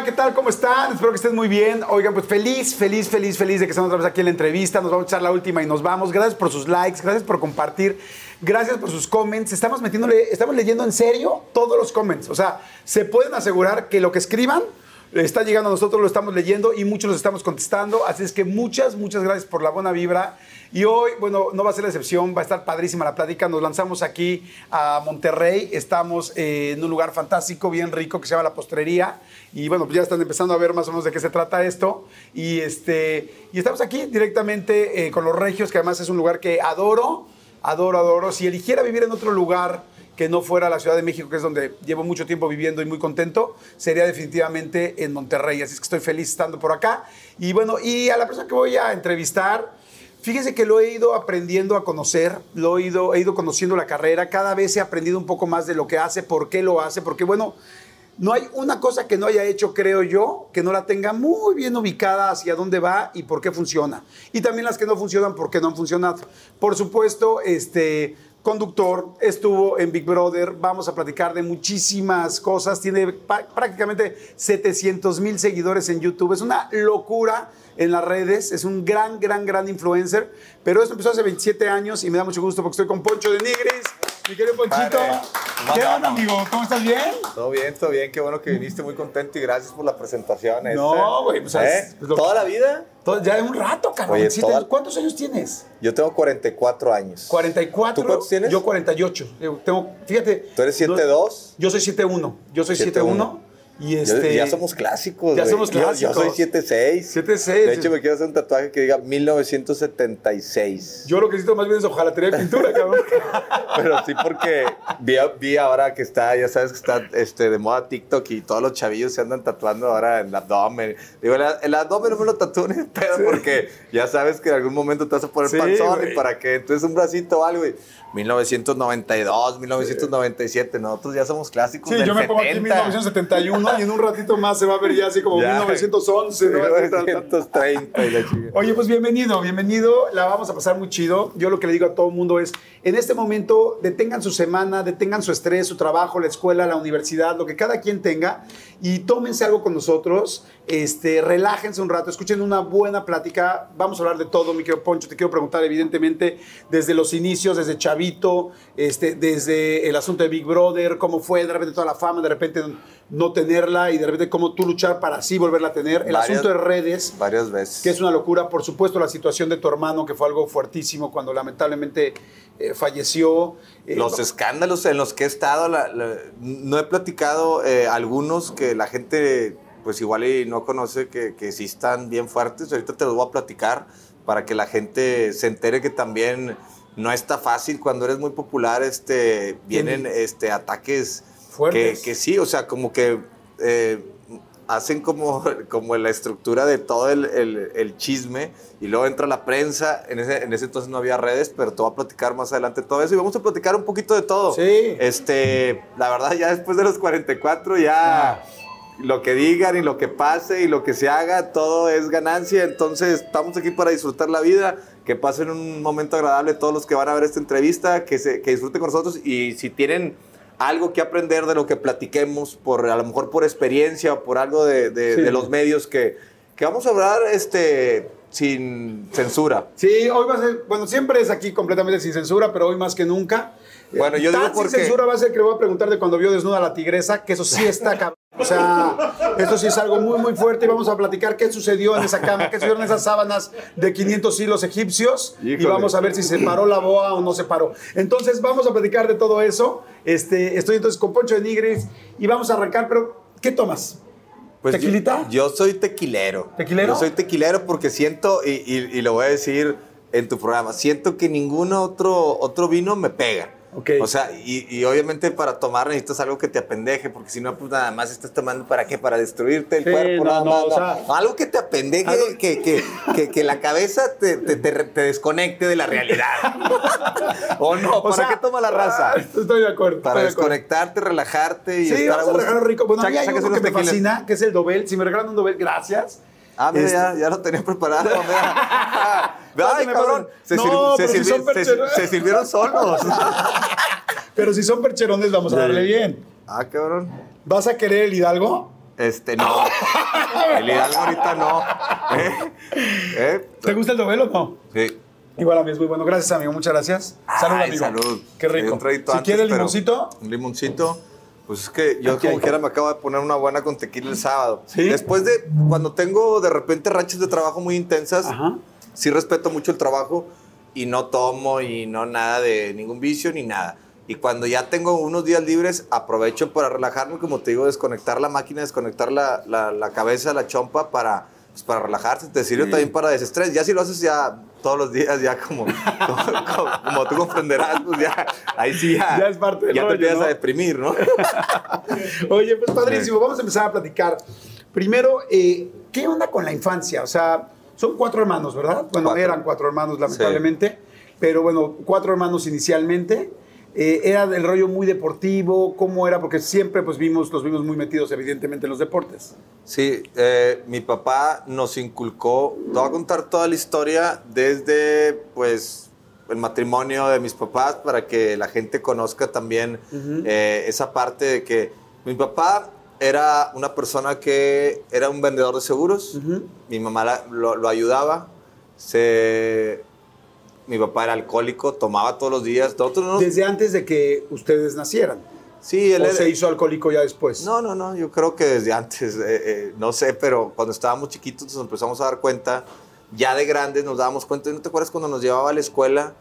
¿qué tal? ¿Cómo están? Espero que estén muy bien. Oigan, pues feliz, feliz, feliz, feliz de que estamos otra vez aquí en la entrevista. Nos vamos a echar la última y nos vamos. Gracias por sus likes, gracias por compartir, gracias por sus comments. Estamos metiéndole, estamos leyendo en serio todos los comments. O sea, se pueden asegurar que lo que escriban está llegando a nosotros, lo estamos leyendo y muchos los estamos contestando. Así es que muchas, muchas gracias por la buena vibra. Y hoy, bueno, no va a ser la excepción, va a estar padrísima la plática. Nos lanzamos aquí a Monterrey, estamos eh, en un lugar fantástico, bien rico, que se llama La Postrería. Y bueno, pues ya están empezando a ver más o menos de qué se trata esto. Y, este, y estamos aquí directamente eh, con los Regios, que además es un lugar que adoro, adoro, adoro. Si eligiera vivir en otro lugar que no fuera la Ciudad de México, que es donde llevo mucho tiempo viviendo y muy contento, sería definitivamente en Monterrey. Así es que estoy feliz estando por acá. Y bueno, y a la persona que voy a entrevistar, Fíjese que lo he ido aprendiendo a conocer, lo he ido, he ido conociendo la carrera, cada vez he aprendido un poco más de lo que hace, por qué lo hace, porque bueno, no hay una cosa que no haya hecho, creo yo, que no la tenga muy bien ubicada hacia dónde va y por qué funciona. Y también las que no funcionan, por qué no han funcionado. Por supuesto, este conductor, estuvo en Big Brother, vamos a platicar de muchísimas cosas, tiene prácticamente 700 mil seguidores en YouTube, es una locura en las redes, es un gran, gran, gran influencer, pero esto empezó hace 27 años y me da mucho gusto porque estoy con Poncho de Nigris. Mi querido Ponchito, ¿qué onda, amigo? ¿Cómo estás? ¿Bien? Todo bien, todo bien. Qué bueno que viniste, muy contento y gracias por la presentación. No, güey, pues, ¿Eh? ¿Toda la vida? Ya es un rato, cabrón. ¿Cuántos años tienes? Yo tengo 44 años. 44. ¿Tú cuántos tienes? Yo 48. Tengo, fíjate. ¿Tú eres 7'2"? Yo soy 7'1". Yo soy 7'1". Y este, ya somos clásicos. Ya somos clásicos. Yo, soy 76. 76. De hecho, me quiero hacer un tatuaje que diga 1976. Yo lo que necesito más bien es ojalatería de pintura, cabrón. Pero sí, porque vi, vi, ahora que está, ya sabes que está este, de moda TikTok y todos los chavillos se andan tatuando ahora en el abdomen. Digo, el, abdomen no me lo tatúo ni pedo porque ya sabes que en algún momento te vas a poner panzón y para qué. Entonces, un bracito o algo. Y, 1992, 1997, nosotros ya somos clásicos. Sí, yo me pongo aquí 1971 y en un ratito más se va a ver ya así como 1911, 1930. Oye, pues bienvenido, bienvenido. La vamos a pasar muy chido. Yo lo que le digo a todo el mundo es: en este momento, detengan su semana, detengan su estrés, su trabajo, la escuela, la universidad, lo que cada quien tenga y tómense algo con nosotros. Este, relájense un rato, escuchen una buena plática. Vamos a hablar de todo, mi querido Poncho. Te quiero preguntar, evidentemente, desde los inicios, desde Chavi este, desde el asunto de Big Brother, cómo fue de repente toda la fama, de repente no tenerla y de repente cómo tú luchar para así volverla a tener. El asunto de redes. Varias veces. Que es una locura. Por supuesto, la situación de tu hermano, que fue algo fuertísimo cuando lamentablemente eh, falleció. Eh, los escándalos en los que he estado, no he platicado eh, algunos que la gente pues igual y no conoce que, que sí están bien fuertes. Ahorita te los voy a platicar para que la gente se entere que también no está fácil cuando eres muy popular, este, vienen este, ataques Fuertes. Que, sí, o sea, como que eh, hacen como, como la estructura de todo el, chisme y luego entra la prensa, en ese, en ese entonces no había redes, pero te voy a platicar más adelante todo eso y vamos a platicar un poquito de todo. Sí. Este, la verdad ya después de los 44 ya... lo que digan y lo que pase y lo que se haga, todo es ganancia. Entonces, estamos aquí para disfrutar la vida que pasen un momento agradable todos los que van a ver esta entrevista, que, se, que disfruten con nosotros y si tienen algo que aprender de lo que platiquemos, por, a lo mejor por experiencia o por algo de, de, los medios que, que, vamos a hablar este, sin censura. Sí, hoy va a ser, bueno, siempre es aquí completamente sin censura, pero hoy más que nunca. Bueno, yo digo porque... censura va a ser que le voy a preguntar de cuando vio desnuda a la tigresa, que eso sí está cabrón. O sea, esto sí es algo muy, muy fuerte y vamos a platicar qué sucedió en esa cama, qué sucedió en esas sábanas de 500 hilos egipcios y vamos a ver si se paró la boa o no se paró. Entonces, vamos a platicar de todo eso. Este, estoy entonces con Poncho de Nigris y vamos a arrancar, pero ¿qué tomas? Pues ¿Tequilita? Yo, soy tequilero. ¿Tequilero? Yo soy tequilero porque siento, y, y, lo voy a decir en tu programa, siento que ningún otro, otro vino me pega. O sea, y, obviamente para tomar necesitas algo que te apendeje, porque si no, pues nada más estás tomando para qué, para destruirte el cuerpo. No, no, o algo que te apendeje, que, que, que, la cabeza te, te, te, desconecte de la realidad. ¿O no? ¿Para qué toma la raza? Ah, estoy de acuerdo. Para desconectarte, relajarte y sí, estar a gusto. rico. Bueno, hay algo que me fascina, que es el Dobel. Si me regalan un Dobel, gracias. Ah, mira, ya, este- ya, lo tenía preparado. Ay, cabrón. Se, no, se, si se, sirvieron solos. pero si son percherones, vamos a darle bien. Ah, cabrón. ¿Vas a querer el Hidalgo? Este, no. El Hidalgo ahorita no. ¿Eh? ¿Eh? ¿Te gusta el novelo o no? Sí. Igual a mí es muy bueno. Gracias, amigo. Muchas gracias. Salud, Ay, amigo. salud. Qué rico. si antes, quiere pero- limoncito, Un limoncito. Pues es que yo Aquí como hay. quiera me acabo de poner una buena con tequila el sábado. ¿Sí? Después de, cuando tengo de repente rachas de trabajo muy intensas, Ajá. sí respeto mucho el trabajo y no tomo y no nada de ningún vicio ni nada. Y cuando ya tengo unos días libres, aprovecho para relajarme, como te digo, desconectar la máquina, desconectar la, la, la cabeza, la chompa para, pues, para relajarse. Te sirve también para desestrés. Ya si lo haces ya todos los días, ya como, como, como- como tú comprenderás, pues ya, ahí sí ya, Ya es parte del ya rollo, te empiezas ¿no? a deprimir, ¿no? Oye, pues padrísimo. Vamos a empezar a platicar. Primero, eh, ¿qué onda con la infancia? O sea, son cuatro hermanos, ¿verdad? Bueno, Cuatro. eran cuatro hermanos, lamentablemente. Pero bueno, cuatro hermanos inicialmente. Eh, ¿Era el rollo muy deportivo? ¿Cómo era? Porque siempre pues vimos, los vimos muy metidos evidentemente en los deportes. Sí, eh, mi papá nos inculcó, te voy a contar toda la historia desde pues el matrimonio de mis papás para que la gente conozca también eh, esa parte de que mi papá era una persona que era un vendedor de seguros, mi mamá la- lo, lo ayudaba, se, mi papá era alcohólico, tomaba todos los días, nosotros no nos- Desde antes de que ustedes nacieran. sí, él ¿O era- se hizo alcohólico ya después? no, no, no, yo creo que desde antes, eh, eh, no sé, pero cuando estábamos chiquitos nos empezamos a dar cuenta, ya de grandes nos dábamos cuenta, ¿no te acuerdas cuando nos llevaba a la escuela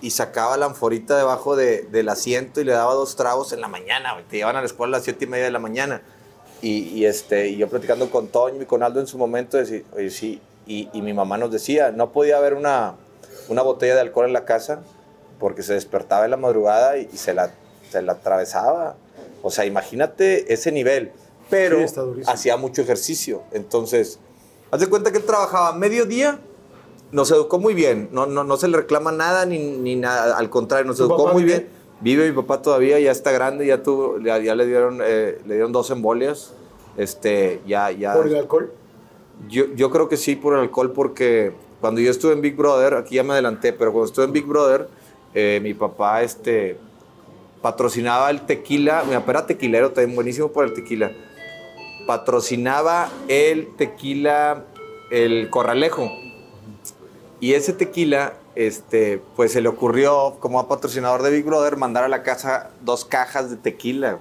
y sacaba la anforita debajo de- del asiento y le daba dos tragos en la mañana, te llevaban a la escuela a las siete y media de la mañana? Y, y, este, y yo platicando con Toño y con Aldo en su momento, decía, oye, sí, y, y mi mamá nos decía, no podía haber una, una botella de alcohol en la casa porque se despertaba en la madrugada y, y se, la, se la atravesaba. O sea, imagínate ese nivel. Pero Sí, hacía mucho ejercicio. Entonces, haz de cuenta que él trabajaba mediodía, nos educó muy bien. No, no, no se le reclama nada ni, ni nada. Al contrario, nos ¿Tu educó muy bien. Vive mi papá todavía, ya está grande, ya, tuvo, ya, ya le, dieron, eh, le dieron dos embolias. Este, ya, ya. ¿Por el alcohol? Yo, yo creo que sí por el alcohol, porque cuando yo estuve en Big Brother, aquí ya me adelanté, pero cuando estuve en Big Brother, eh, mi papá este, patrocinaba el tequila, mi papá era tequilero también, buenísimo por el tequila. Patrocinaba el tequila, el corralejo. Y ese tequila, este, pues se le ocurrió, como patrocinador de Big Brother, mandar a la casa dos cajas de tequila,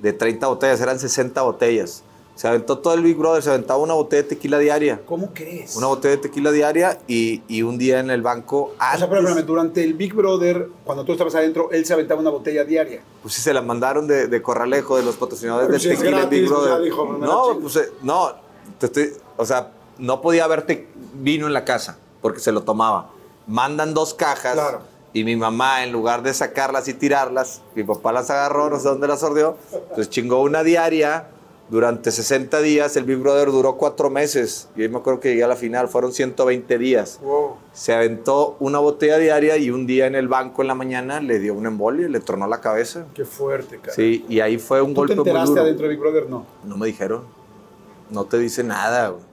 de 30 botellas, eran 60 botellas. Se aventó todo el Big Brother, se aventaba una botella de tequila diaria. ¿Cómo crees? Una botella de tequila diaria y, y un día en el banco. O sea, Antes, pero espérame, durante el Big Brother, cuando tú estabas adentro, él se aventaba una botella diaria. pues sí, se la mandaron de, de Corralejo, de los patrocinadores Pero de si tequila gratis, Big pues Brother. dijo, no, pues eh, no, te estoy, o sea, no podía haber te- vino en la casa porque se lo tomaba. Mandan dos cajas Claro. y mi mamá, en lugar de sacarlas y tirarlas, mi papá las agarró, no sé dónde las sordió, pues chingó una diaria. Durante 60 días, el Big Brother duró cuatro meses. Yo me acuerdo que llegué a la final, fueron 120 días. Wow. Se aventó una botella diaria y un día en el banco en la mañana le dio un embolia, le tronó la cabeza. Qué fuerte, cara. Sí, y ahí fue un ¿Tú te golpe muy enteraste duro. adentro de Big Brother? No. No me dijeron. No te dice nada, güey.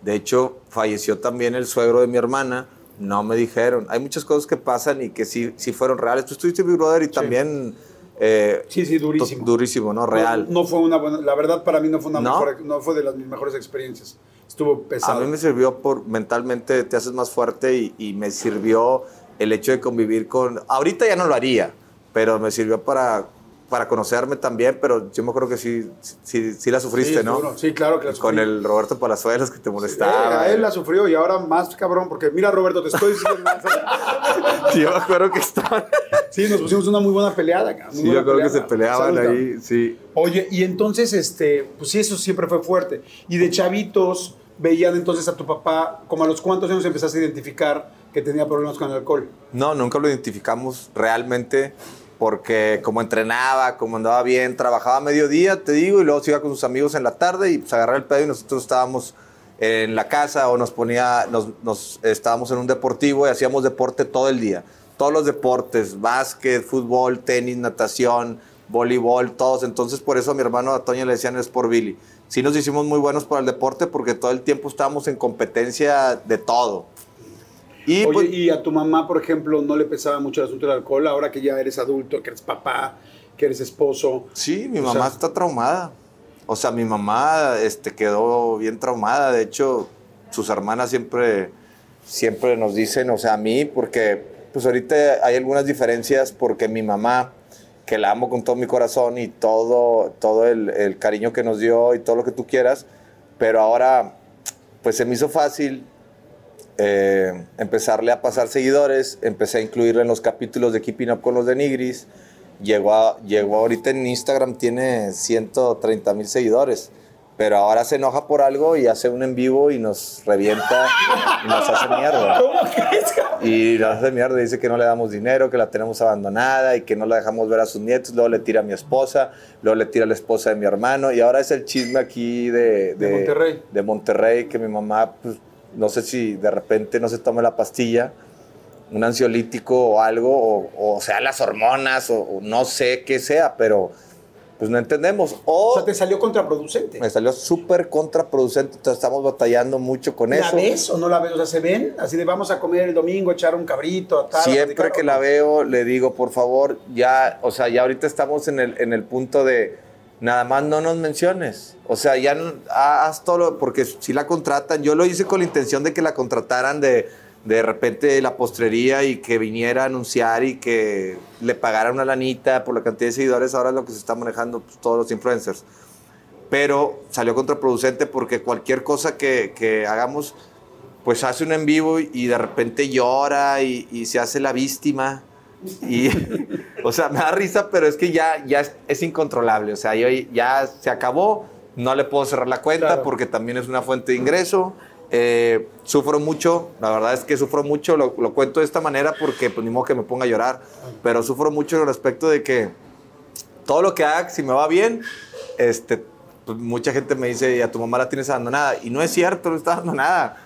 De hecho, falleció también el suegro de mi hermana. No me dijeron. Hay muchas cosas que pasan y que sí, sí fueron reales. Tú estuviste en Big Brother y también... eh, Sí, sí, durísimo. Durísimo, ¿no? Real. No, no fue una buena, la verdad para mí no fue una ¿No? mejor, no fue de las mis mejores experiencias. Estuvo A pesado. mí me sirvió por mentalmente te haces más fuerte y, y me sirvió el hecho de convivir con. Ahorita ya no lo haría, pero me sirvió para, para conocerme también. Pero yo me acuerdo que sí, sí, sí la sufriste, sí, ¿no? duro. Sí, claro que la Con sufrí. el Roberto Palazuelos que te molestaba. a él la sufrió y ahora más cabrón, porque mira Roberto, te estoy diciendo. Sí, yo me acuerdo que estaban. sí, nos pusimos una muy buena peleada. muy Sí, buena yo creo que se peleaban ahí, sí. Oye, y entonces, este, pues sí, eso siempre fue fuerte. Y de chavitos, veían entonces a tu papá, como a los cuántos años empezaste a identificar que tenía problemas con el alcohol. No, nunca lo identificamos realmente porque como entrenaba, como andaba bien, trabajaba a mediodía, te digo, y luego se iba con sus amigos en la tarde y pues agarraba el pedo y nosotros estábamos en la casa o nos ponía, nos, estábamos en un deportivo y hacíamos deporte todo el día. Todos los deportes, básquet, fútbol, tenis, natación, voleibol, todos. Entonces por eso a mi hermano a Toño le decían es por Billy. Sí nos hicimos muy buenos para el deporte porque todo el tiempo estábamos en competencia de todo. Y Oye, pues, y a tu mamá, por ejemplo, no le pesaba mucho el asunto del alcohol, ahora que ya eres adulto, que eres papá, que eres esposo. Sí, mi O mamá sea- está traumada. O sea, mi mamá este, quedó bien traumada. De hecho, sus hermanas siempre, siempre nos dicen, o sea, a mí, porque pues ahorita hay algunas diferencias porque mi mamá, que la amo con todo mi corazón y todo, todo el, el cariño que nos dio y todo lo que tú quieras, pero ahora pues se me hizo fácil eh, empezarle a pasar seguidores, empecé a incluirlo en los capítulos de Keeping Up con los de Nigris, llegó, a, llegó ahorita en Instagram, tiene 130 mil seguidores pero ahora se enoja por algo y hace un en vivo y nos revienta y nos hace mierda. ¿Cómo que Y nos hace mierda, dice que no le damos dinero, que la tenemos abandonada y que no la dejamos ver a sus nietos, luego le tira a mi esposa, luego le tira a la esposa de mi hermano y ahora es el chisme aquí de, de, Monterrey. De Monterrey, que mi mamá, pues, no sé si de repente no se tome la pastilla, un ansiolítico o algo, o, sea las hormonas, o no sé qué sea, pero pues no entendemos. O, sea, te salió contraproducente. Me salió súper contraproducente, entonces estamos batallando mucho con eso. ¿La ves o no la ves? O sea, ¿se ven? Así de vamos a comer el domingo, echar un cabrito, tal. Siempre que la veo, le digo, por favor, ya, o sea, ya ahorita estamos en el, en el punto de nada más no nos menciones. O sea, ya haz todo, porque si la contratan, yo lo hice con la intención de que la contrataran de de repente la postrería y que viniera a anunciar y que le pagara una lanita por la cantidad de seguidores, ahora es lo que se está manejando pues, todos los influencers. Pero salió contraproducente porque cualquier cosa que, que hagamos, pues hace un en vivo y de repente llora y, y se hace la víctima. Y, o sea, me da risa, pero es que ya, ya es, incontrolable. O sea, ya se acabó, no le puedo cerrar la cuenta porque también es una fuente de ingreso. Eh, sufro mucho, la verdad es que sufro mucho, lo, cuento de esta manera porque pues ni modo que me ponga a llorar, pero sufro mucho aspecto de que todo lo que haga, si me va bien, este, pues mucha gente me dice, y a tu mamá la tienes abandonada, y no es cierto, no está abandonada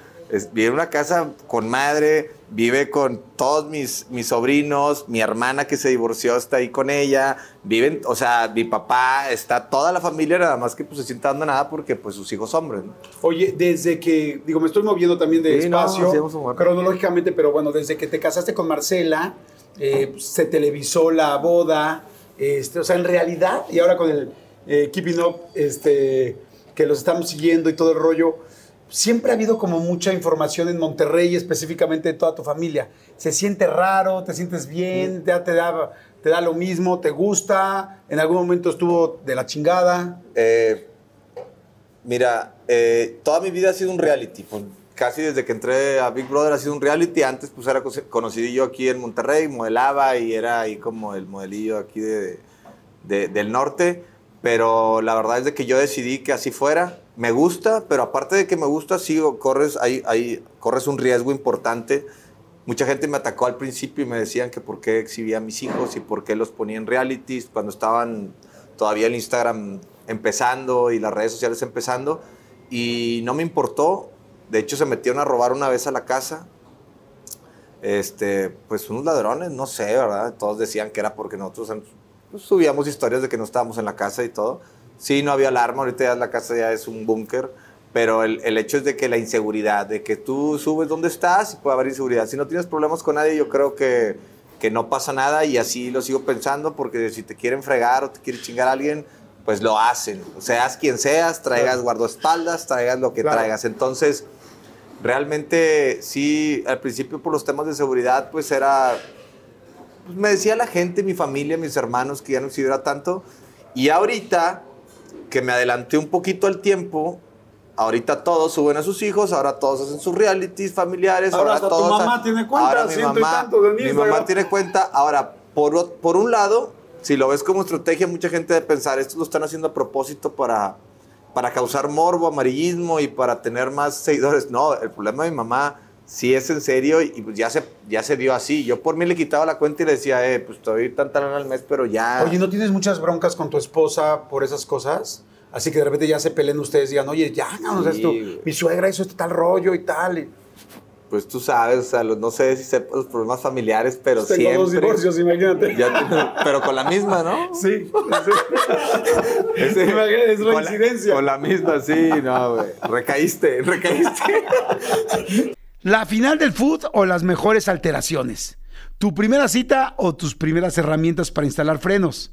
vive en una casa con madre, vive con todos mis, mis sobrinos, mi hermana que se divorció está ahí con ella, viven, o sea, mi papá, está toda la familia, nada más que pues se sienta dando nada porque pues sus hijos hombres. Oye, desde que, digo, me estoy moviendo también de espacio, cronológicamente, pero bueno, desde que te casaste con Marcela, eh, se televisó la boda, este, o sea, en realidad, y ahora con el eh, Keeping Up, este, que los estamos siguiendo y todo el rollo, siempre ha habido como mucha información en Monterrey, específicamente de toda tu familia. ¿Se siente raro? ¿Te sientes bien? ¿Te, da, te da lo mismo? ¿Te gusta? ¿En algún momento estuvo de la chingada? Eh, mira, eh, toda mi vida ha sido un reality. Casi desde que entré a Big Brother ha sido un reality. Antes pues era conocidillo aquí en Monterrey, modelaba y era ahí como el modelillo aquí de, del norte. Pero la verdad es de que yo decidí que así fuera me gusta, pero aparte de que me gusta, sí, corres, ahí, ahí, corres un riesgo importante. Mucha gente me atacó al principio y me decían que por qué exhibía a mis hijos y por qué los ponía en realities cuando estaban todavía el Instagram empezando y las redes sociales empezando. Y no me importó. De hecho, se metieron a robar una vez a la casa. Este, pues unos ladrones, no sé, ¿verdad? Todos decían que era porque nosotros pues, subíamos historias de que no estábamos en la casa y todo. Sí, no había alarma, ahorita ya la casa ya es un búnker, pero el, el, hecho es de que la inseguridad, de que tú subes donde estás y puede haber inseguridad. Si no tienes problemas con nadie, yo creo que, que no pasa nada y así lo sigo pensando porque si te quieren fregar o te quiere chingar a alguien, pues lo hacen. Seas quien seas, traigas guardaespaldas, traigas lo que traigas. Entonces, realmente sí, al principio por los temas de seguridad, pues era, pues me decía la gente, mi familia, mis hermanos, que ya no se tanto. Y ahorita que me adelanté un poquito al tiempo. Ahorita todos suben a sus hijos, ahora todos hacen sus realities familiares. Ahora, hasta tu mamá tiene cuenta, ahora mi mamá, mi mamá tiene cuenta. Ahora, por, por un lado, si lo ves como estrategia, mucha gente de pensar, esto lo están haciendo a propósito para, para causar morbo, amarillismo y para tener más seguidores. No, el problema de mi mamá sí es en serio y pues ya se, ya se dio así. Yo por mí le quitaba la cuenta y le decía, eh, pues estoy tan tan al mes, pero ya... Oye, ¿no tienes muchas broncas con tu esposa por esas cosas? Así que de repente ya se peleen ustedes y digan, oye, ya, no, no esto, mi suegra hizo este tal rollo y tal. Pues tú sabes, o sea, no sé si sepas los problemas familiares, pero Tengo siempre... dos divorcios, imagínate. pero con la misma, ¿no? Sí. es reincidencia. Con la, misma, sí, no, güey. Recaíste, recaíste. ¿La final del food o las mejores alteraciones? ¿Tu primera cita o tus primeras herramientas para instalar frenos?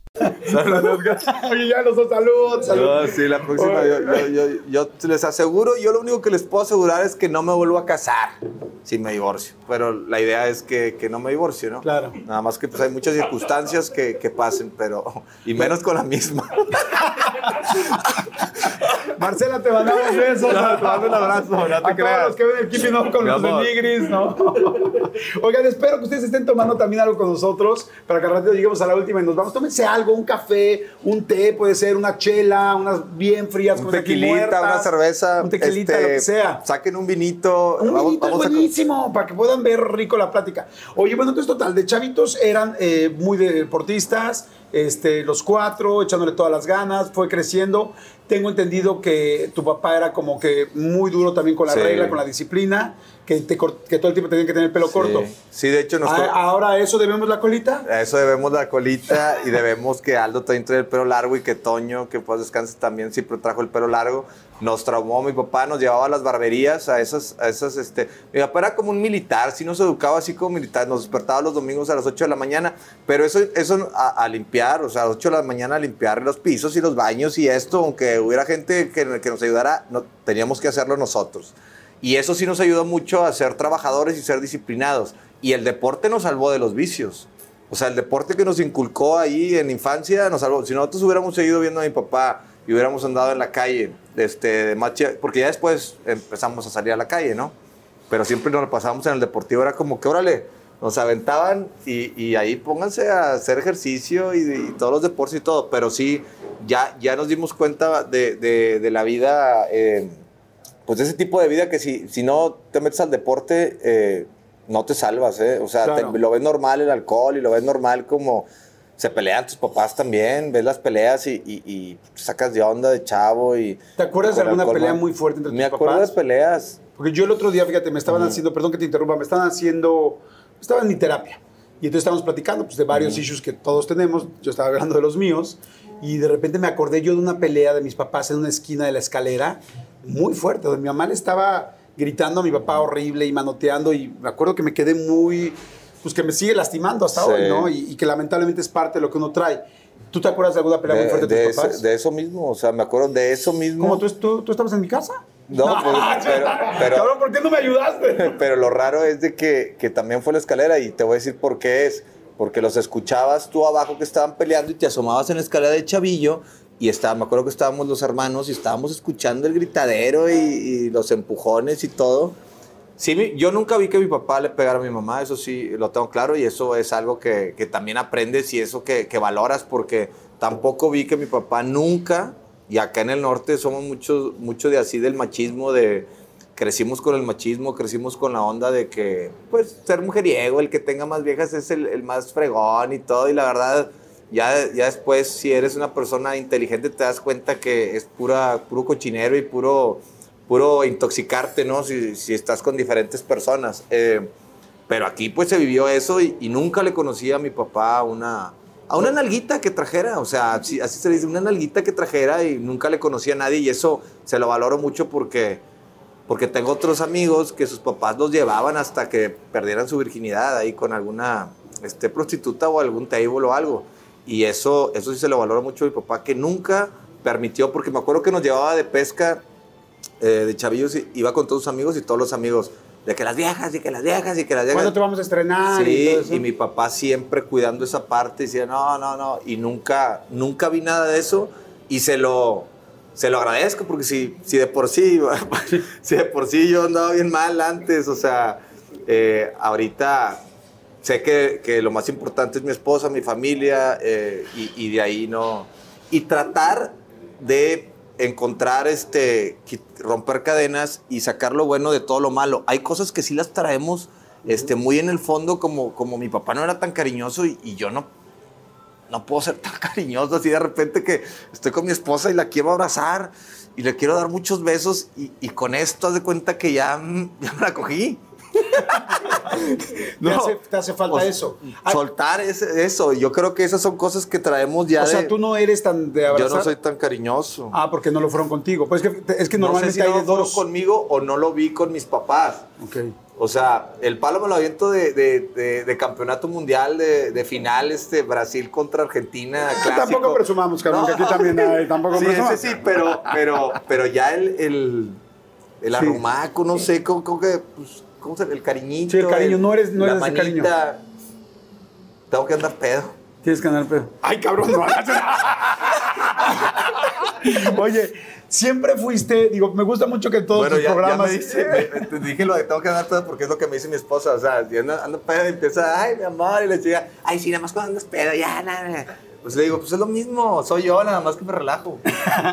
Oye, ya los dos, salud, salud. sí, la próxima. Yo, les aseguro, yo lo único que les puedo asegurar es que no me vuelvo a casar si me divorcio. Pero la idea es que, que no me divorcio, ¿no? Claro. Nada más que pues, hay muchas circunstancias que, que pasen, pero. Y menos con la misma. Marcela, te mandamos besos. No, te mando un abrazo, no te a creas. Todos los que ven el Kipi, no con los de Nigris, ¿no? Oigan, espero que ustedes estén tomando también algo con nosotros para que al ratito lleguemos a la última y nos vamos. Tómense algo, un café, un té, puede ser una chela, unas bien frías. Un tequilita, una cerveza. Un tequilita, lo que este, sea. Saquen un vinito. Un vinito es buenísimo, para que puedan ver rico la plática. Oye, bueno, entonces total, de chavitos eran eh, muy deportistas, este, los cuatro, echándole todas las ganas, fue creciendo. Tengo entendido que tu papá era como que muy duro también con la regla, con la disciplina, que, que, todo el tiempo tenía que tener el pelo corto. Sí, de hecho. Nos ah, ¿Ahora a eso debemos la colita? A eso debemos la colita y debemos que Aldo también trae el pelo largo y que Toño, que pues descanse también, siempre trajo el pelo largo. Nos traumó mi papá, nos llevaba a las barberías, a esas, a esas, este... Mi papá era como un militar, sí nos educaba así como militar, nos despertaba los domingos a las 8 de la mañana, pero eso, eso a, limpiar, o sea, a las 8 de la mañana a limpiar los pisos y los baños y esto, aunque hubiera gente que, que nos ayudara, no, teníamos que hacerlo nosotros. Y eso sí nos ayudó mucho a ser trabajadores y ser disciplinados. Y el deporte nos salvó de los vicios. O sea, el deporte que nos inculcó ahí en infancia nos salvó. Si nosotros hubiéramos seguido viendo a mi papá y hubiéramos andado en la calle, este, porque ya después empezamos a salir a la calle, ¿no? Pero siempre nos lo pasábamos en el deportivo, era como que, órale, nos aventaban y, ahí pónganse a hacer ejercicio y, todos los deportes y todo. Pero sí, ya, ya nos dimos cuenta de, de, la vida, pues ese tipo de vida que si, si no te metes al deporte, eh, no te salvas, ¿eh? O sea, lo ves normal el alcohol y lo ves normal como se pelean tus papás también, ves las peleas y, y, sacas de onda de chavo y... ¿Te acuerdas de alguna pelea muy fuerte entre tus papás? Me acuerdo de peleas. Porque yo el otro día, fíjate, me estaban haciendo, perdón que te interrumpa, me estaban haciendo, estaba en mi terapia. Y entonces estábamos platicando pues, de varios issues que todos tenemos. Yo estaba hablando de los míos. Y de repente me acordé yo de una pelea de mis papás en una esquina de la escalera, muy fuerte, donde mi mamá le estaba gritando a mi papá horrible y manoteando. Y me acuerdo que me quedé muy pues que me sigue lastimando hasta hoy, ¿no? Y, que lamentablemente es parte de lo que uno trae. ¿Tú te acuerdas de alguna pelea muy fuerte de, tus papás? de eso mismo, o sea, me acuerdo de eso mismo. ¿Cómo tú, tú, estabas en mi casa? No, pues, pero, pero, Cabrón, ¿por qué no me ayudaste? Pero lo raro es de que, que también fue la escalera y te voy a decir por qué es. Porque los escuchabas tú abajo que estaban peleando y te asomabas en la escalera de Chavillo y estaba, me acuerdo que estábamos los hermanos y estábamos escuchando el gritadero y, los empujones y todo. Sí, yo nunca vi que mi papá le pegara a mi mamá, eso sí lo tengo claro y eso es algo que, que también aprendes y eso que, que, valoras porque tampoco vi que mi papá nunca, y acá en el norte somos muchos mucho de así del machismo, de crecimos con el machismo, crecimos con la onda de que pues ser mujeriego, el que tenga más viejas es el, el más fregón y todo y la verdad ya, ya después si eres una persona inteligente te das cuenta que es pura, puro cochinero y puro puro intoxicarte, ¿no? Si, si estás con diferentes personas. Eh, pero aquí pues se vivió eso y, y nunca le conocí a mi papá una, a una nalguita que trajera, o sea, así, así se dice, una nalguita que trajera y nunca le conocí a nadie y eso se lo valoro mucho porque, porque tengo otros amigos que sus papás los llevaban hasta que perdieran su virginidad ahí con alguna este, prostituta o algún table o algo. Y eso, eso sí se lo valoro mucho a mi papá, que nunca permitió, porque me acuerdo que nos llevaba de pesca eh, de chavillos, y iba con todos sus amigos y todos los amigos, de que las viejas y que las viejas y que las viejas. ¿Cuándo te vamos a estrenar? Sí, y todo eso? y mi papá siempre cuidando esa parte, decía, no, no, no, y nunca, nunca vi nada de eso, y se lo, se lo agradezco, porque si, si de por sí, si de por sí yo andaba bien mal antes, o sea, eh, ahorita sé que, que lo más importante es mi esposa, mi familia, eh, y, y de ahí no, y tratar de encontrar este romper cadenas y sacar lo bueno de todo lo malo. Hay cosas que sí las traemos este muy en el fondo como como mi papá no era tan cariñoso y, y yo no no puedo ser tan cariñoso así de repente que estoy con mi esposa y la quiero abrazar y le quiero dar muchos besos y, y con esto haz de cuenta que ya, mm, ya me la cogí. Te hace- te hace falta O sea, eso. Ah, Soltar ese- eso. Yo creo que esas son cosas que traemos ya o sea, de- tú no eres tan de Yo abrazar. no soy tan cariñoso. Ah, porque no lo fueron contigo. Pues es que, es que no sé normalmente si hay no dos. conmigo o no lo vi con mis papás. Ok. O sea, el palo me lo aviento de, de- de- de campeonato mundial, de, de final, este, Brasil contra Argentina. Clásico. Tampoco presumamos, cabrón, No. que aquí también hay. Tampoco Sí, presumamos. ese sí, pero, pero, pero ya el, el, el Sí. arrumaco, no sé, como, como que, pues, ¿cómo se El cariñito. Sí, el cariño, no eres- no la eres de cariño. manita. Tengo que andar pedo. Tienes que andar pedo. Ay, cabrón, no hagas. Oye, siempre fuiste, digo, me gusta mucho que todos Bueno, tus ya, ya programas. me dice, me- te dije lo de tengo que andar pedo porque es lo que me dice mi esposa. O sea, si ando, ando pedo y empieza, ay, mi amor, y le llega, ay, sí, nada más cuando andas pedo, ya, nada. nada". Pues le digo, pues es lo mismo, soy yo, nada más que me relajo.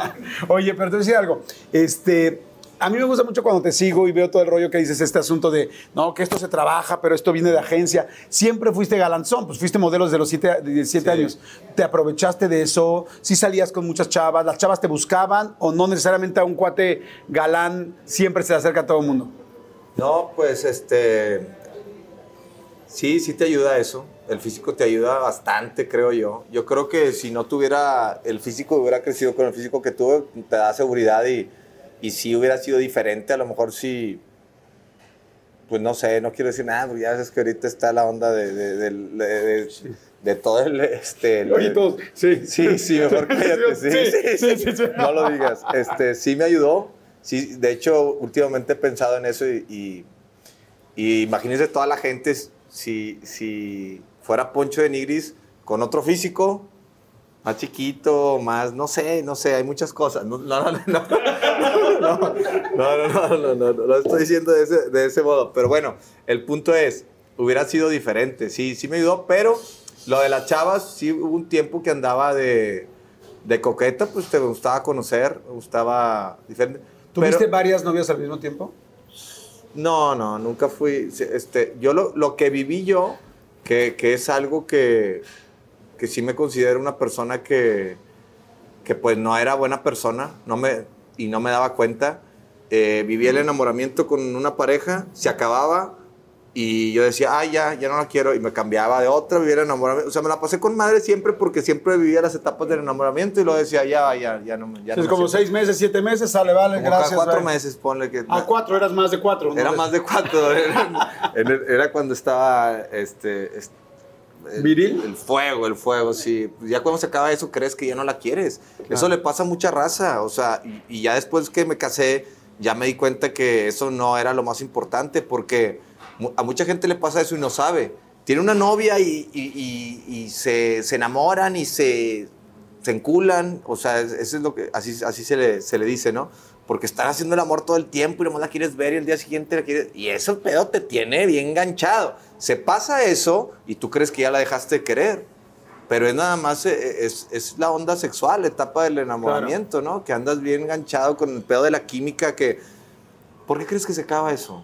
Oye, pero te voy a decir algo. Este, a mí me gusta mucho cuando te sigo y veo todo el rollo que dices, este asunto de, no, que esto se trabaja, pero esto viene de agencia. Siempre fuiste galanzón, pues fuiste modelo desde los 7 17 Sí. años. ¿Te aprovechaste de eso? ¿Sí salías con muchas chavas? ¿Las chavas te buscaban? ¿O no necesariamente a un cuate galán siempre se le acerca a todo el mundo? No, pues este. Sí, sí te ayuda eso. El físico te ayuda bastante, creo yo. Yo creo que si no tuviera el físico, hubiera crecido con el físico que tuve, te da seguridad y, y sí hubiera sido diferente. A lo mejor sí. Pues no sé, no quiero decir nada, porque ya sabes que ahorita está la onda de, de, de- de- de todo el. Este, el- Oye, todos, sí. Sí, sí, mejor cállate. Sí, Sí, sí, sí, sí, sí, sí. No lo digas. Este, sí me ayudó. Sí, de hecho, últimamente he pensado en eso y, y, y imagínense toda la gente si, si fuera Poncho de Nigris con otro físico, más chiquito, más, no sé, no sé, hay muchas cosas. No, no, no, no, no, no, no, no, no, no, no, no lo estoy diciendo de ese, de ese modo. Pero bueno, el punto es, hubiera sido diferente. Sí, sí me ayudó, pero lo de las chavas, sí hubo un tiempo que andaba de, de coqueta, pues te gustaba conocer, gustaba diferente. ¿Tuviste Pero- varias novias al mismo tiempo? no, no, nunca fui. Este, yo lo, lo que viví yo, que, que es algo que, que sí me considero una persona que, que pues no era buena persona no me, y no me daba cuenta. Eh, viví el enamoramiento con una pareja, se acababa y yo decía, ay, ya, ya no la quiero, y me cambiaba de otra, vivía el enamoramiento. O sea, me la pasé con madre siempre porque siempre vivía las etapas del enamoramiento y lo decía, ya, ya, ya no. Ya es no como siento". seis meses, siete meses, sale, vale, Como gracias. cuatro bye. meses, ponle que. Ah, cuatro, eras más de cuatro. ¿no? Era más de cuatro. Era, era- era cuando estaba este, es- el, ¿Viril? El fuego, el fuego, sí. Ya cuando se acaba eso, crees que ya no la quieres. Eso le pasa a mucha raza. O sea, y, y ya después que me casé, ya me di cuenta que eso no era lo más importante porque a mucha gente le pasa eso y no sabe. Tiene una novia y, y- y- y se, se enamoran y se, se enculan, o sea, es- eso es lo que, así, así se, le, se le dice, ¿no? Porque están haciendo el amor todo el tiempo y nomás la quieres ver y el día siguiente la quieres... Y eso pedo te tiene bien enganchado. Se pasa eso y tú crees que ya la dejaste de querer. Pero es nada más, eh, es, es la onda sexual, etapa del enamoramiento, ¿no? Que andas bien enganchado con el pedo de la química que... ¿Por qué crees que se acaba eso?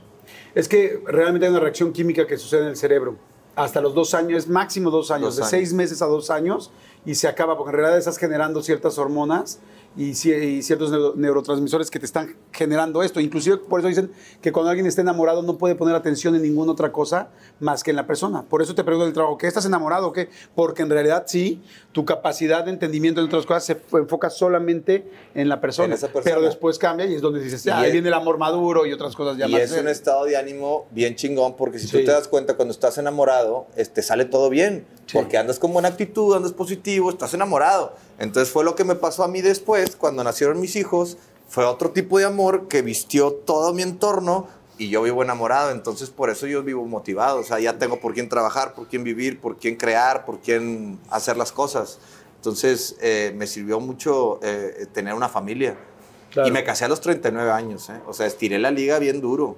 Es que realmente hay una reacción química que sucede en el cerebro. Hasta los dos años, máximo dos años, Dos de años. seis meses a dos años, y se acaba, porque en realidad estás generando ciertas hormonas y, ci- y ciertos neuro- neurotransmisores que te están generando esto. Inclusive por eso dicen que cuando alguien está enamorado no puede poner atención en ninguna otra cosa más que en la persona. Por eso te pregunto del trabajo, ¿qué estás enamorado o qué? Porque en realidad sí, tu capacidad de entendimiento en otras cosas se enfoca solamente en la persona. En esa persona. Pero después cambia y es donde dices, ah, ahí es- viene el amor maduro y otras cosas ya y más es un estado de ánimo bien chingón porque si Sí. tú te das cuenta cuando estás enamorado, este, sale todo bien. Sí. Porque andas con buena actitud, andas positivo, estás enamorado. Entonces fue lo que me pasó a mí después, cuando nacieron mis hijos. Fue otro tipo de amor que vistió todo mi entorno y yo vivo enamorado. Entonces por eso yo vivo motivado. O sea, ya tengo por quién trabajar, por quién vivir, por quién crear, por quién hacer las cosas. Entonces eh, me sirvió mucho eh, tener una familia. Claro. Y me casé a los 39 años, ¿eh? O sea, estiré la liga bien duro.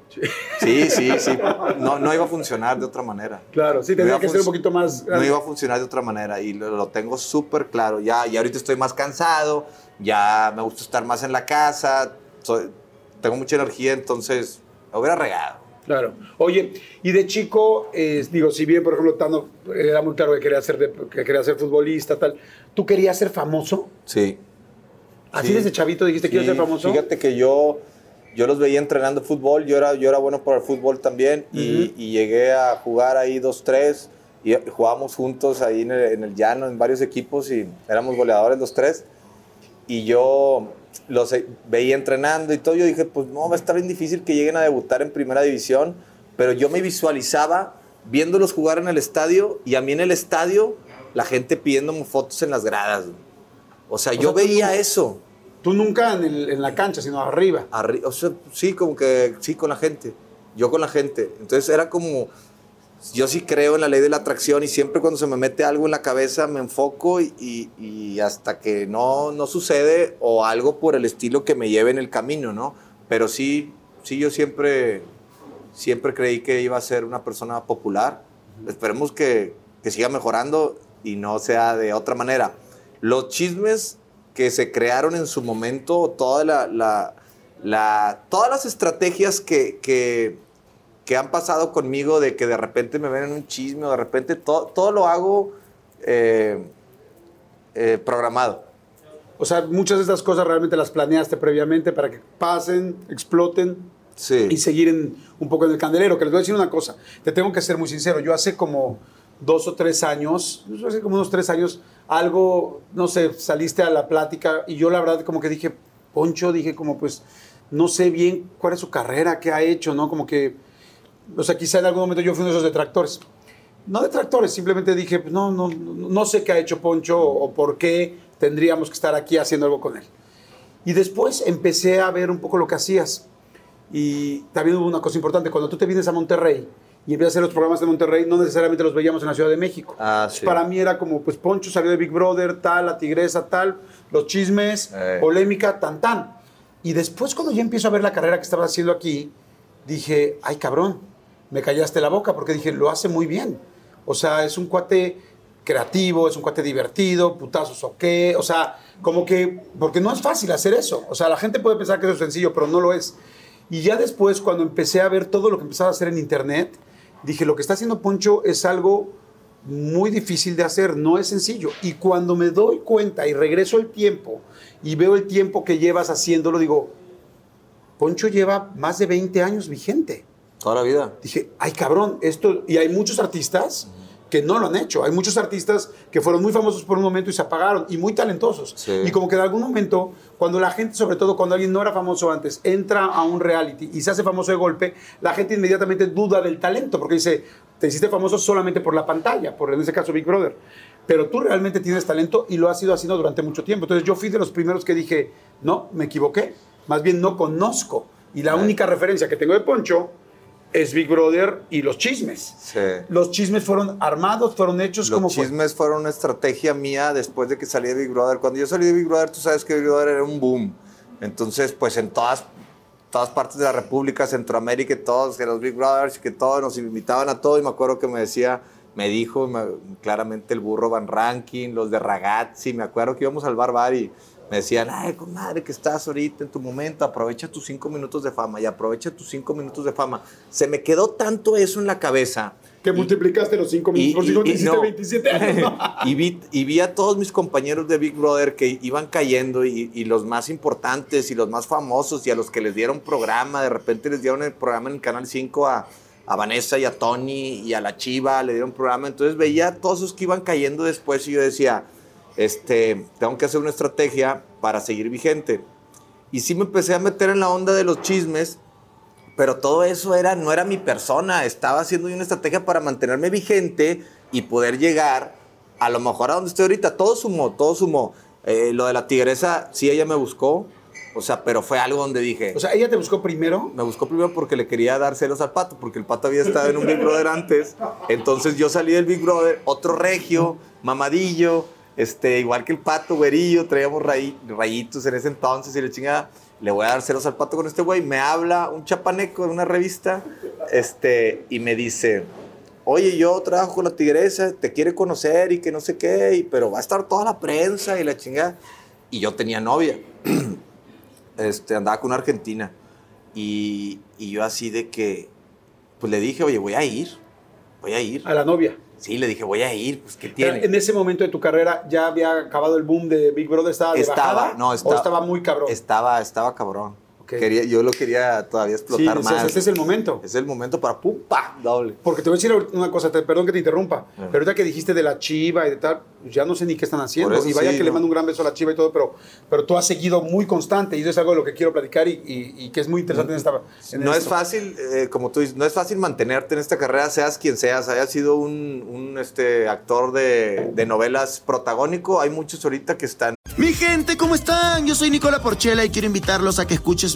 Sí, sí, sí. No, no iba a funcionar de otra manera. Claro, sí, No tendría iba a que ser un poquito más No iba a funcionar de otra manera y lo, lo tengo súper claro. Ya, y ahorita estoy más cansado, ya me gusta estar más en la casa, soy- tengo mucha energía, entonces me hubiera regado. Claro. Oye, y de chico, eh, digo, si bien, por ejemplo, Tano era muy claro que quería ser, de- que quería ser futbolista, tal, ¿tú querías ser famoso? Sí. Así Sí. desde chavito dijiste, quiero Sí, ser famoso. Fíjate que yo, yo los veía entrenando fútbol, yo era, yo era bueno para el fútbol también y, Ujú. y llegué a jugar ahí dos, tres y jugábamos juntos ahí en el, en el llano, en varios equipos y éramos goleadores los tres. Y yo los veía entrenando y todo, yo dije, pues no, va a estar bien difícil que lleguen a debutar en primera división, pero yo me visualizaba viéndolos jugar en el estadio y a mí en el estadio la gente pidiéndome fotos en las gradas. O sea, O yo sea, tú veía no- eso. Tú nunca en, el- en la cancha, sino arriba. Arri- o sea, sí, como que sí, con la gente. Yo con la gente. Entonces era como. Yo sí creo en la ley de la atracción y siempre cuando se me mete algo en la cabeza me enfoco y, y- hasta que no, no sucede o algo por el estilo que me lleve en el camino, ¿no? Pero sí, sí, yo siempre, siempre creí que iba a ser una persona popular. Esperemos que, que siga mejorando y no sea de otra manera. Los chismes que se crearon en su momento, toda la, la- la- todas las estrategias que, que, que han pasado conmigo de que de repente me ven en un chisme o de repente todo, todo lo hago eh, eh, programado. O sea, muchas de estas cosas realmente las planeaste previamente para que pasen, exploten Sí. y seguir en, un poco en el candelero. Que les voy a decir una cosa, te tengo que ser muy sincero. Yo hace como dos o tres años, hace como unos tres años, algo, no sé, saliste a la plática y yo la verdad como que dije, Poncho, dije como pues, no sé bien cuál es su carrera, qué ha hecho, ¿no? Como que, o sea, quizá en algún momento yo fui uno de esos detractores. No detractores, simplemente dije, no, no, no no sé qué ha hecho Poncho o por qué tendríamos que estar aquí haciendo algo con él. Y después empecé a ver un poco lo que hacías. Y también hubo una cosa importante, cuando tú te vienes a Monterrey y empiezas a hacer los programas de Monterrey, no necesariamente los veíamos en la Ciudad de México. Ah, sí. Para mí era como, pues Poncho salió de Big Brother, tal, la tigresa, tal, los chismes, Eh. polémica, tan, tan. Y después cuando ya empiezo a ver la carrera que estabas haciendo aquí, dije, ay cabrón, me callaste la boca porque dije, lo hace muy bien. O sea, es un cuate creativo, es un cuate divertido, putazos o qué. O sea, como que, porque no es fácil hacer eso. O sea, la gente puede pensar que eso es sencillo, pero no lo es. Y ya después, cuando empecé a ver todo lo que empezaba a hacer en internet, dije, lo que está haciendo Poncho es algo muy difícil de hacer, no es sencillo. Y cuando me doy cuenta y regreso el tiempo y veo el tiempo que llevas haciéndolo, digo, Poncho lleva más de 20 años vigente. Toda la vida. Dije, ay cabrón, esto... Y hay muchos artistas que no lo han hecho. Hay muchos artistas que fueron muy famosos por un momento y se apagaron y muy talentosos. Sí. Y como que en algún momento, cuando la gente, sobre todo cuando alguien no era famoso antes, entra a un reality y se hace famoso de golpe, la gente inmediatamente duda del talento porque dice, te hiciste famoso solamente por la pantalla, por en ese caso Big Brother. Pero tú realmente tienes talento y lo has ido haciendo durante mucho tiempo. Entonces yo fui de los primeros que dije, no, me equivoqué. Más bien no conozco. Y la única referencia que tengo de Poncho es Big Brother y los chismes. Sí. Los chismes fueron armados, fueron hechos Los como fue? chismes fueron una estrategia mía después de que salí de Big Brother. Cuando yo salí de Big Brother, tú sabes que Big Brother era un boom. Entonces, pues en todas, todas partes de la República, Centroamérica, y todos, que los Big Brothers, que todos nos invitaban a todo. Y me acuerdo que me decía, me dijo me- claramente el burro Van Ranking, los de Ragazzi. Me acuerdo que íbamos al bar bar y me decían, ay, comadre, que estás ahorita en tu momento, aprovecha tus cinco minutos de fama y aprovecha tus cinco minutos de fama. Se me quedó tanto eso en la cabeza Que multiplicaste los 5 minutos por 5, te hiciste no. 27 años. y, vi, y vi a todos mis compañeros de Big Brother que iban cayendo y, y los más importantes y los más famosos y a los que les dieron programa, de repente les dieron el programa en el Canal 5 a, a Vanessa y a Tony y a la Chiva, le dieron programa. Entonces veía a todos esos que iban cayendo después y yo decía, este, tengo que hacer una estrategia para seguir vigente. Y sí me empecé a meter en la onda de los chismes, pero todo eso era, no era mi persona. Estaba haciendo una estrategia para mantenerme vigente y poder llegar a lo mejor a donde estoy ahorita. Todo sumó, todo sumó. Eh, lo de la tigresa, sí, ella me buscó. O sea, pero fue algo donde dije. O sea, ella te buscó primero. Me buscó primero porque le quería dar celos al pato, porque el pato había estado en un Big Brother antes. Entonces yo salí del Big Brother, otro regio, mamadillo, este, igual que el pato, güerillo, traíamos rayi- rayitos en ese entonces y le chingada. Le voy a dar celos al pato con este güey. Me habla un chapaneco en una revista este, y me dice: Oye, yo trabajo con la tigresa, te quiere conocer y que no sé qué, pero va a estar toda la prensa y la chingada. Y yo tenía novia este, andaba con una argentina. Y, y yo así de que, pues le dije, oye, voy a ir, voy a ir. A la novia. Sí, le dije, voy a ir, pues ¿qué Pero tiene? En ese momento de tu carrera ya había acabado el boom de Big Brother, estaba de Estaba, bajada, no, o estaba- estaba muy cabrón. Estaba, estaba cabrón. Ok. Quería, yo lo quería todavía sí, explotar decías, más. este es el momento. Es el momento para pum, pa, doble. Porque te voy a decir una cosa, te- perdón que te interrumpa, Ah. pero ahorita que dijiste de la chiva y de tal, ya no sé ni qué están haciendo. Y vaya sí, que le no. mando un gran beso a la chiva y todo, pero, pero tú has seguido muy constante y eso es algo de lo que quiero platicar y, y- y que es muy interesante en esta. en No es esto. fácil, eh, como tú dices, no es fácil mantenerte en esta carrera, seas quien seas, hayas sido un, un, este, actor de, de novelas protagónico. Hay muchos ahorita que están Mi gente, ¿cómo están? Yo soy Nicola Porchela y quiero invitarlos a que escuches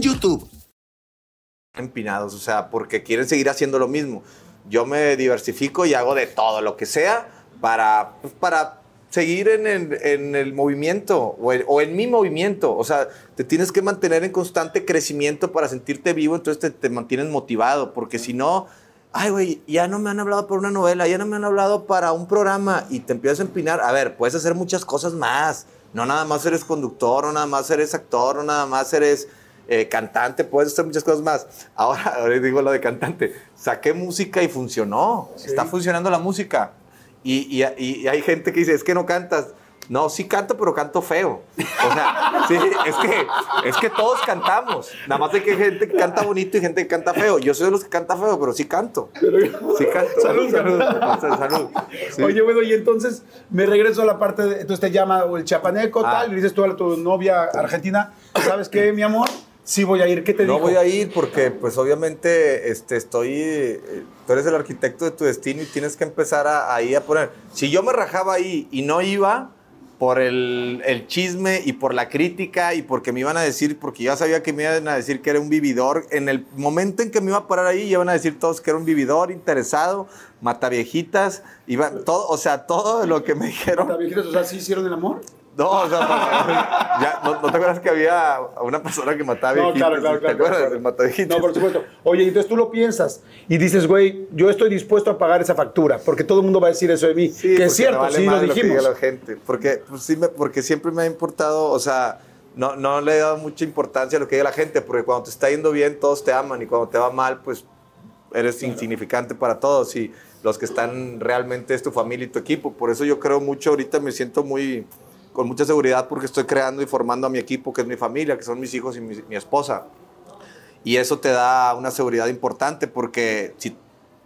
YouTube. empinados, o sea, porque quieren seguir haciendo lo mismo. Yo me diversifico y hago de todo, lo que sea, para, pues, para seguir en el, en el movimiento o en, mi movimiento. O sea, te tienes que mantener en constante crecimiento para sentirte vivo, entonces te, te mantienes motivado, porque si no, ay, güey, ya no me han hablado para una novela, ya no me han hablado para un programa y te empiezas a empinar. A ver, puedes hacer muchas cosas más. No nada más eres conductor, no nada más eres actor, no nada más eres eh, cantante, puedes hacer muchas cosas más. Ahora, ahora digo lo de cantante. Saqué música y funcionó. Está funcionando la música. Y, y- y hay gente que dice, es que no cantas. No, sí canto, pero canto feo. O sea, sí, es que, es que todos cantamos. Nada más de que hay gente que canta bonito y gente que canta feo. Yo soy de los que canta feo, pero sí canto. Sí canto. Salud, salud. salud. salud. Sí. Oye, bueno, y entonces me regreso a la parte de. Entonces te llama el chapaneco, Ah. tal, y dices tú a tu novia argentina, ¿sabes qué, mi amor? Sí voy a ir. ¿Qué te No dijo? voy a ir porque, pues, obviamente, este, estoy. eh, Tú eres el arquitecto de tu destino y tienes que empezar a, ahí a poner. Si yo me rajaba ahí y no iba por el, el chisme y por la crítica y porque me iban a decir, porque ya sabía que me iban a decir que era un vividor, en el momento en que me iba a parar ahí, iban a decir todos que era un vividor interesado, mataviejitas, iba, todo, o sea, todo lo que me dijeron. ¿Las viejitas, o sea, sí hicieron el amor? No, o sea, ya, ¿no, no te acuerdas que había una persona que mataba No, viejitas? claro, claro, ¿Te claro, acuerdas claro. mataviejitas? No, por supuesto. Oye, entonces tú lo piensas y dices, güey, yo estoy dispuesto a pagar esa factura, porque todo el mundo va a decir eso de mí. Sí, que es cierto, me vale sí lo dijimos. diga la gente. Porque, pues, sí me- porque siempre me ha importado, o sea, no, no le he dado mucha importancia a lo que diga la gente, porque cuando te está yendo bien, todos te aman, y cuando te va mal, pues eres insignificante para todos, y los que están realmente es tu familia y tu equipo. Por eso yo creo mucho, ahorita me siento muy con mucha seguridad porque estoy creando y formando a mi equipo, que es mi familia, que son mis hijos y mi, esposa. Y eso te da una seguridad importante porque si,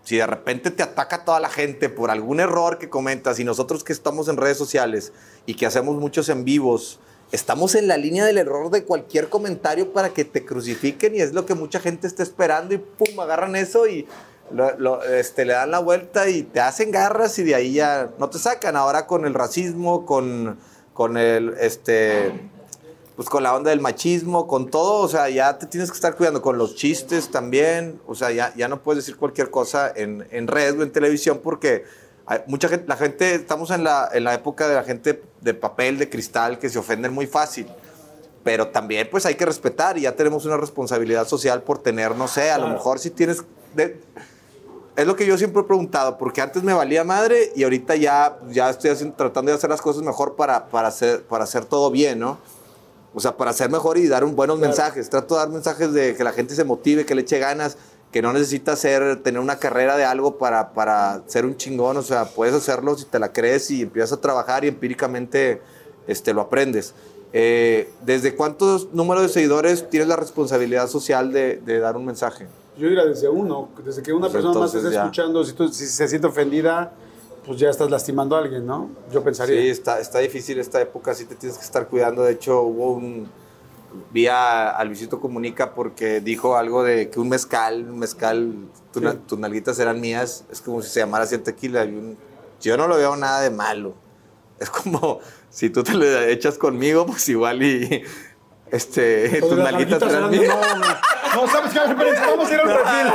si de repente te ataca toda la gente por algún error que comentas y nosotros que estamos en redes sociales y que hacemos muchos en vivos, estamos en la línea del error de cualquier comentario para que te crucifiquen y es lo que mucha gente está esperando y pum, agarran eso y lo- este, le dan la vuelta y te hacen garras y de ahí ya no te sacan. Ahora con el racismo, con, con el, este, pues con la onda del machismo, con todo, o sea, ya te tienes que estar cuidando con los chistes también, o sea, ya, ya no puedes decir cualquier cosa en, en redes o en televisión porque hay mucha gente, la gente, estamos en la, en la época de la gente de papel, de cristal, que se ofenden muy fácil. Pero también, pues hay que respetar y ya tenemos una responsabilidad social por tener, no sé, a lo mejor si tienes. de- es lo que yo siempre he preguntado, porque antes me valía madre y ahorita ya, ya estoy haciendo- tratando de hacer las cosas mejor para, para, hacer, para hacer todo bien, ¿no? O sea, para ser mejor y dar un, buenos mensajes. Trato de dar mensajes de que la gente se motive, que le eche ganas, que no necesitas ser, tener una carrera de algo para, para ser un chingón. O sea, puedes hacerlo si te la crees y empiezas a trabajar y empíricamente este, lo aprendes. Eh, ¿Desde cuántos números de seguidores tienes la responsabilidad social de, de dar un mensaje? Yo diría desde uno, desde que una Pues persona más está ya. escuchando, si, tú, si se siente ofendida, pues ya estás lastimando a alguien, ¿no? Yo pensaría. Sí, está, está difícil esta época, sí te tienes que estar cuidando. De hecho, hubo un. Vi a, a Luisito Comunica porque dijo algo de que un mezcal, un mezcal, tu- Sí. tus nalguitas eran mías, es como si se llamara así el tequila. y un- yo no lo veo nada de malo. Es como si tú te le echas conmigo, pues igual y. Este, tus nalguitas eran- No, no, ¿sabes qué? Vamos a ir a un refil.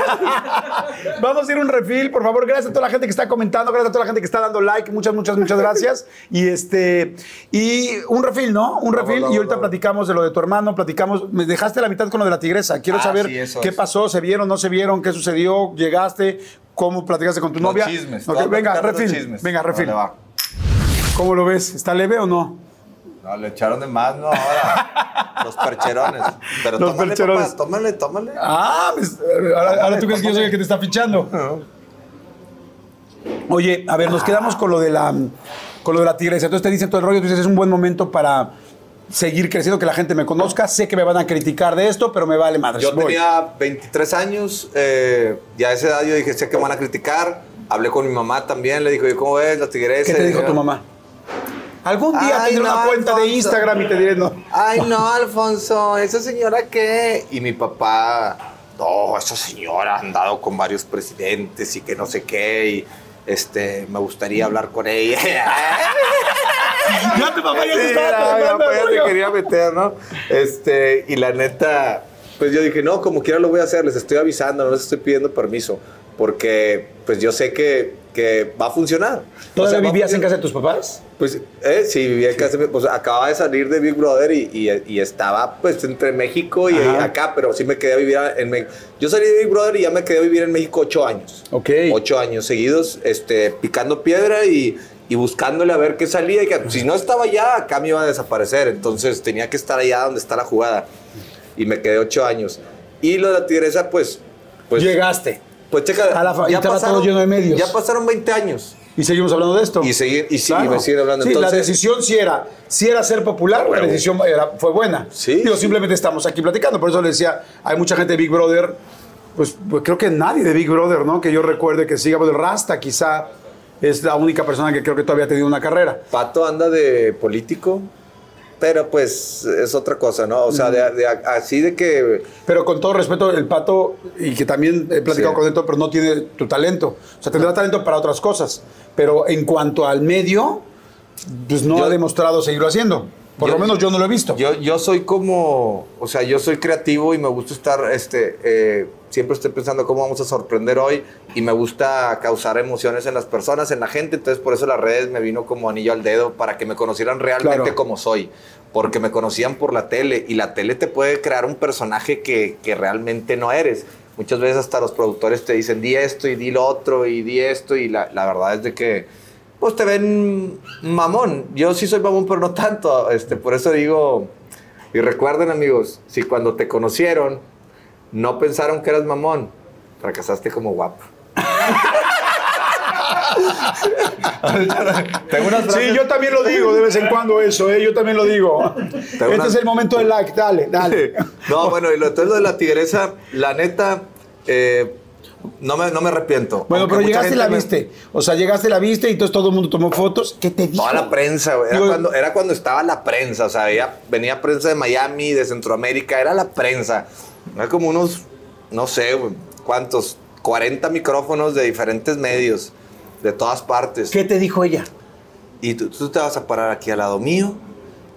Vamos a ir a un refil, por favor. Gracias a toda la gente que está comentando, gracias a toda la gente que está dando like. Muchas, muchas, muchas gracias. Y este y un refil, ¿no? Un refil. y ahorita vamos. platicamos de lo de tu hermano, platicamos. Me dejaste la mitad con lo de la tigresa. Quiero Ah, saber sí, qué pasó, se vieron, no se vieron, qué sucedió, llegaste, cómo platicaste con tu Los novia. chismes. Venga, refil. chismes. Venga, refil. Vale, va. ¿Cómo lo ves? ¿Está leve o no? No, le echaron de más, no, ahora. Los percherones. Pero Los tómale, percherones. papá, tómale, tómale. Ah, pues, ahora, ahora tú crees que yo soy el que te está fichando. Oye, a ver, nos quedamos con lo de la con lo de la tigresa. Entonces te dicen todo el rollo, tú dices, es un buen momento para seguir creciendo, que la gente me conozca. Sé que me van a criticar de esto, pero me vale madre. Yo tenía 23 años, eh, ya a esa edad yo dije, sé que me van a criticar. Hablé con mi mamá también, le "Oye, ¿cómo ves la tigresa? ¿Qué te dijo tu mamá? Algún día Ay, tendré no, una cuenta de. Instagram y te diré no. Ay, no, Alfonso, ¿esa señora qué? Y mi papá, no, esa señora ha andado con varios presidentes y que no sé qué, y este, me gustaría hablar con ella. Ya tu papá ya te estaba tratando, papá ya se quería meter, ¿no? Este, y la neta, pues yo dije, no, como quiera lo voy a hacer, les estoy avisando, no les estoy pidiendo permiso, porque pues yo sé que, que va a funcionar. ¿Todavía O sea, vivías en casa de tus papás? Pues eh, sí, vivía en casa, pues acababa de salir de Big Brother y, y- y estaba pues entre México y Ajá. acá, pero sí me quedé a vivir en México. Yo salí de Big Brother y ya me quedé a vivir en México ocho años. Ok. Ocho años seguidos, este, picando piedra y, y buscándole a ver qué salía. Y que, si no estaba allá, acá me iba a desaparecer. Entonces tenía que estar allá donde está la jugada. Y me quedé ocho años. Y lo de la tigresa, pues... pues Llegaste. Pues checa, A la fa- y estaba todo lleno de medios. Ya pasaron 20 años. Y seguimos hablando de esto. Y seguir- y sí, y me siguen hablando. Sí, la Entonces- decisión sí era, sí era ser popular, la decisión era- fue buena. Sí, Digo, simplemente estamos aquí platicando. Por eso le decía, hay mucha gente de Big Brother, pues, pues creo que nadie de Big Brother, ¿no? Que yo recuerde que siga, pues el Rasta quizá es la única persona que creo que todavía ha tenido una carrera. Pato anda de político, pero pues es otra cosa, ¿no? O sea, de, de- así de que... Pero con todo respeto, el Pato, y que también he platicado Sí. con él, pero no tiene tu talento. O sea, tendrá talento para otras cosas. Pero en cuanto al medio, pues no Yo- ha demostrado seguirlo haciendo. Por Yo- lo menos yo no lo he visto. Yo, yo soy como, o sea, yo soy creativo y me gusta estar, este, eh, siempre estoy pensando cómo vamos a sorprender hoy y me gusta causar emociones en las personas, en la gente, entonces por eso las redes me vino como anillo al dedo para que me conocieran realmente Claro. como soy, porque me conocían por la tele y la tele te puede crear un personaje que, que realmente no eres. Muchas veces hasta los productores te dicen, di esto y di lo otro y di esto y la, la verdad es de que pues te ven mamón. Yo sí soy mamón, pero no tanto. Este, por eso digo, y recuerden amigos, si cuando te conocieron no pensaron que eras mamón, fracasaste como guapo. Tengo unas Sí, yo también lo digo de vez en cuando eso, ¿eh? yo también lo digo. Este una- es el momento del like, dale, dale. No, bueno, y lo, entonces lo de la tigresa, la neta, eh, no, me, no me arrepiento. Bueno, Aunque pero llegaste y la me- viste. O sea, llegaste y la viste y entonces todo el mundo tomó fotos. ¿Qué te dijo? Toda la prensa, güey. Era, cuando, era cuando estaba la prensa, o sea, había- venía prensa de Miami, de Centroamérica, era la prensa. Era como unos, no sé, güey, ¿cuántos? 40 micrófonos de diferentes medios, de todas partes. ¿Qué te dijo ella? Y tú, tú te vas a parar aquí al lado mío,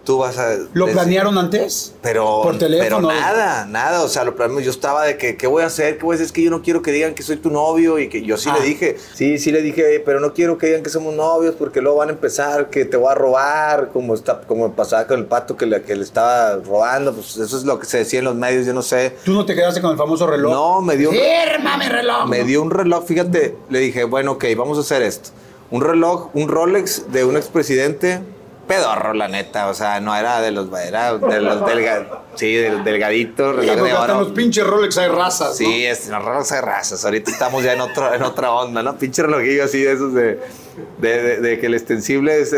tú vas a... ¿Lo decir- planearon antes? Pero, ¿Por teléfono? pero nada, nada. O sea, lo planeamos. Yo estaba de que, ¿qué voy a hacer? ¿Qué voy a hacer? Es que yo no quiero que digan que soy tu novio. Y que yo sí Ah. le dije, sí, sí le dije, pero no quiero que digan que somos novios porque luego van a empezar que te voy a robar, como, está, como pasaba con el pato que le, que le estaba robando. Pues eso es lo que se decía en los medios, yo no sé. ¿Tú no te quedaste con el famoso reloj? No, me dio un- ¡Fírmame reloj! Me dio un reloj, fíjate, le dije, bueno, ok, vamos a hacer esto. Un reloj, un Rolex de un expresidente, pedorro, la neta, o sea, no era de los, era de los delga, sí, del delgadito, Sí, reloj de en oro. los pinches Rolex hay razas, Sí, es, los relojes de razas. Ahorita estamos ya en, otro, en otra onda, ¿no? Pinche relojillo así de esos de, de, de- de que el extensible es,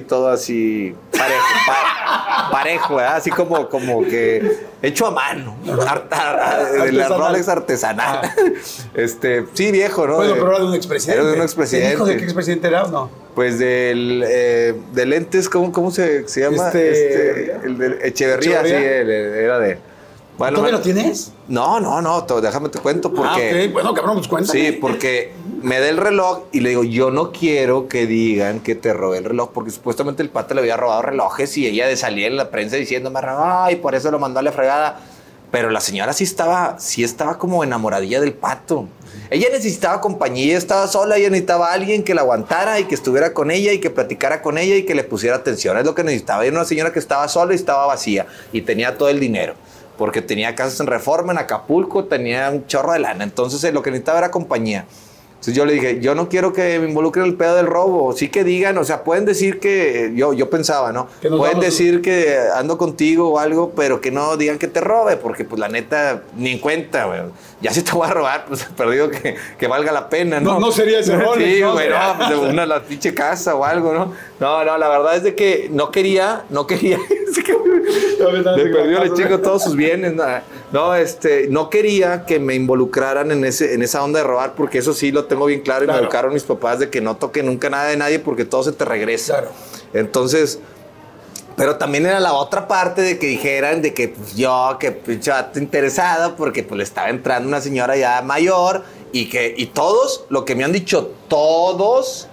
todo así parejo, pa- parejo, ¿verdad? Así como, como que hecho a mano. Artesanal. Rolex artesanal. Este, sí, viejo, ¿no? ¿no? Bueno, De- pero era de un expresidente. Era de un ¿El expresidente. hijo de qué expresidente era o no? Pues del eh, de lentes, ¿cómo, cómo se, se llama? Este- el de Echeverría, Echeverría. sí, el- el- era de. Bueno, ¿Todavía bueno, lo tienes? No, no, no, déjame te cuento porque. Ah, ok. Bueno, cabrón, pues cuéntame. Sí, porque me da el reloj y le digo, yo no quiero que digan que te robé el reloj, porque supuestamente el pata le había robado relojes y ella de salir en la prensa diciendo, me robó y por eso lo mandó a la fregada. Pero la señora sí estaba, sí estaba como enamoradilla del pato. Ella necesitaba compañía, estaba sola, ella necesitaba alguien que la aguantara y que estuviera con ella y que platicara con ella y que le pusiera atención. Es lo que necesitaba. Era una señora que estaba sola y estaba vacía y tenía todo el dinero. Porque tenía casas en Reforma, en Acapulco, tenía un chorro de lana. Entonces eh, lo que necesitaba era compañía. Entonces yo le dije, yo no quiero que me involucren en el pedo del robo. Sí que digan, o sea, pueden decir que, yo, yo pensaba, ¿no? Pueden vamos- decir que ando contigo o algo, pero que no digan que te robe, porque pues la neta, ni en cuenta, güey. Ya si te voy a robar, pues perdido que, que valga la pena, ¿no? No, no sería ese Rolex, Sí, ¿no? güey, no, pues, una la pinche casa o algo, ¿no? No, no, la verdad es de que no quería, no quería. le perdió el chico todos sus bienes. No, no, este, no quería que me involucraran en, ese, en esa onda de robar, porque eso sí lo tengo bien claro y Claro. me educaron mis papás de que no toque nunca nada de nadie porque todo se te regresa. Claro. Entonces, pero también era la otra parte de que dijeran de que pues, yo, que pinche vato interesado, porque pues le estaba entrando una señora ya mayor y que, y todos, lo que me han dicho todos,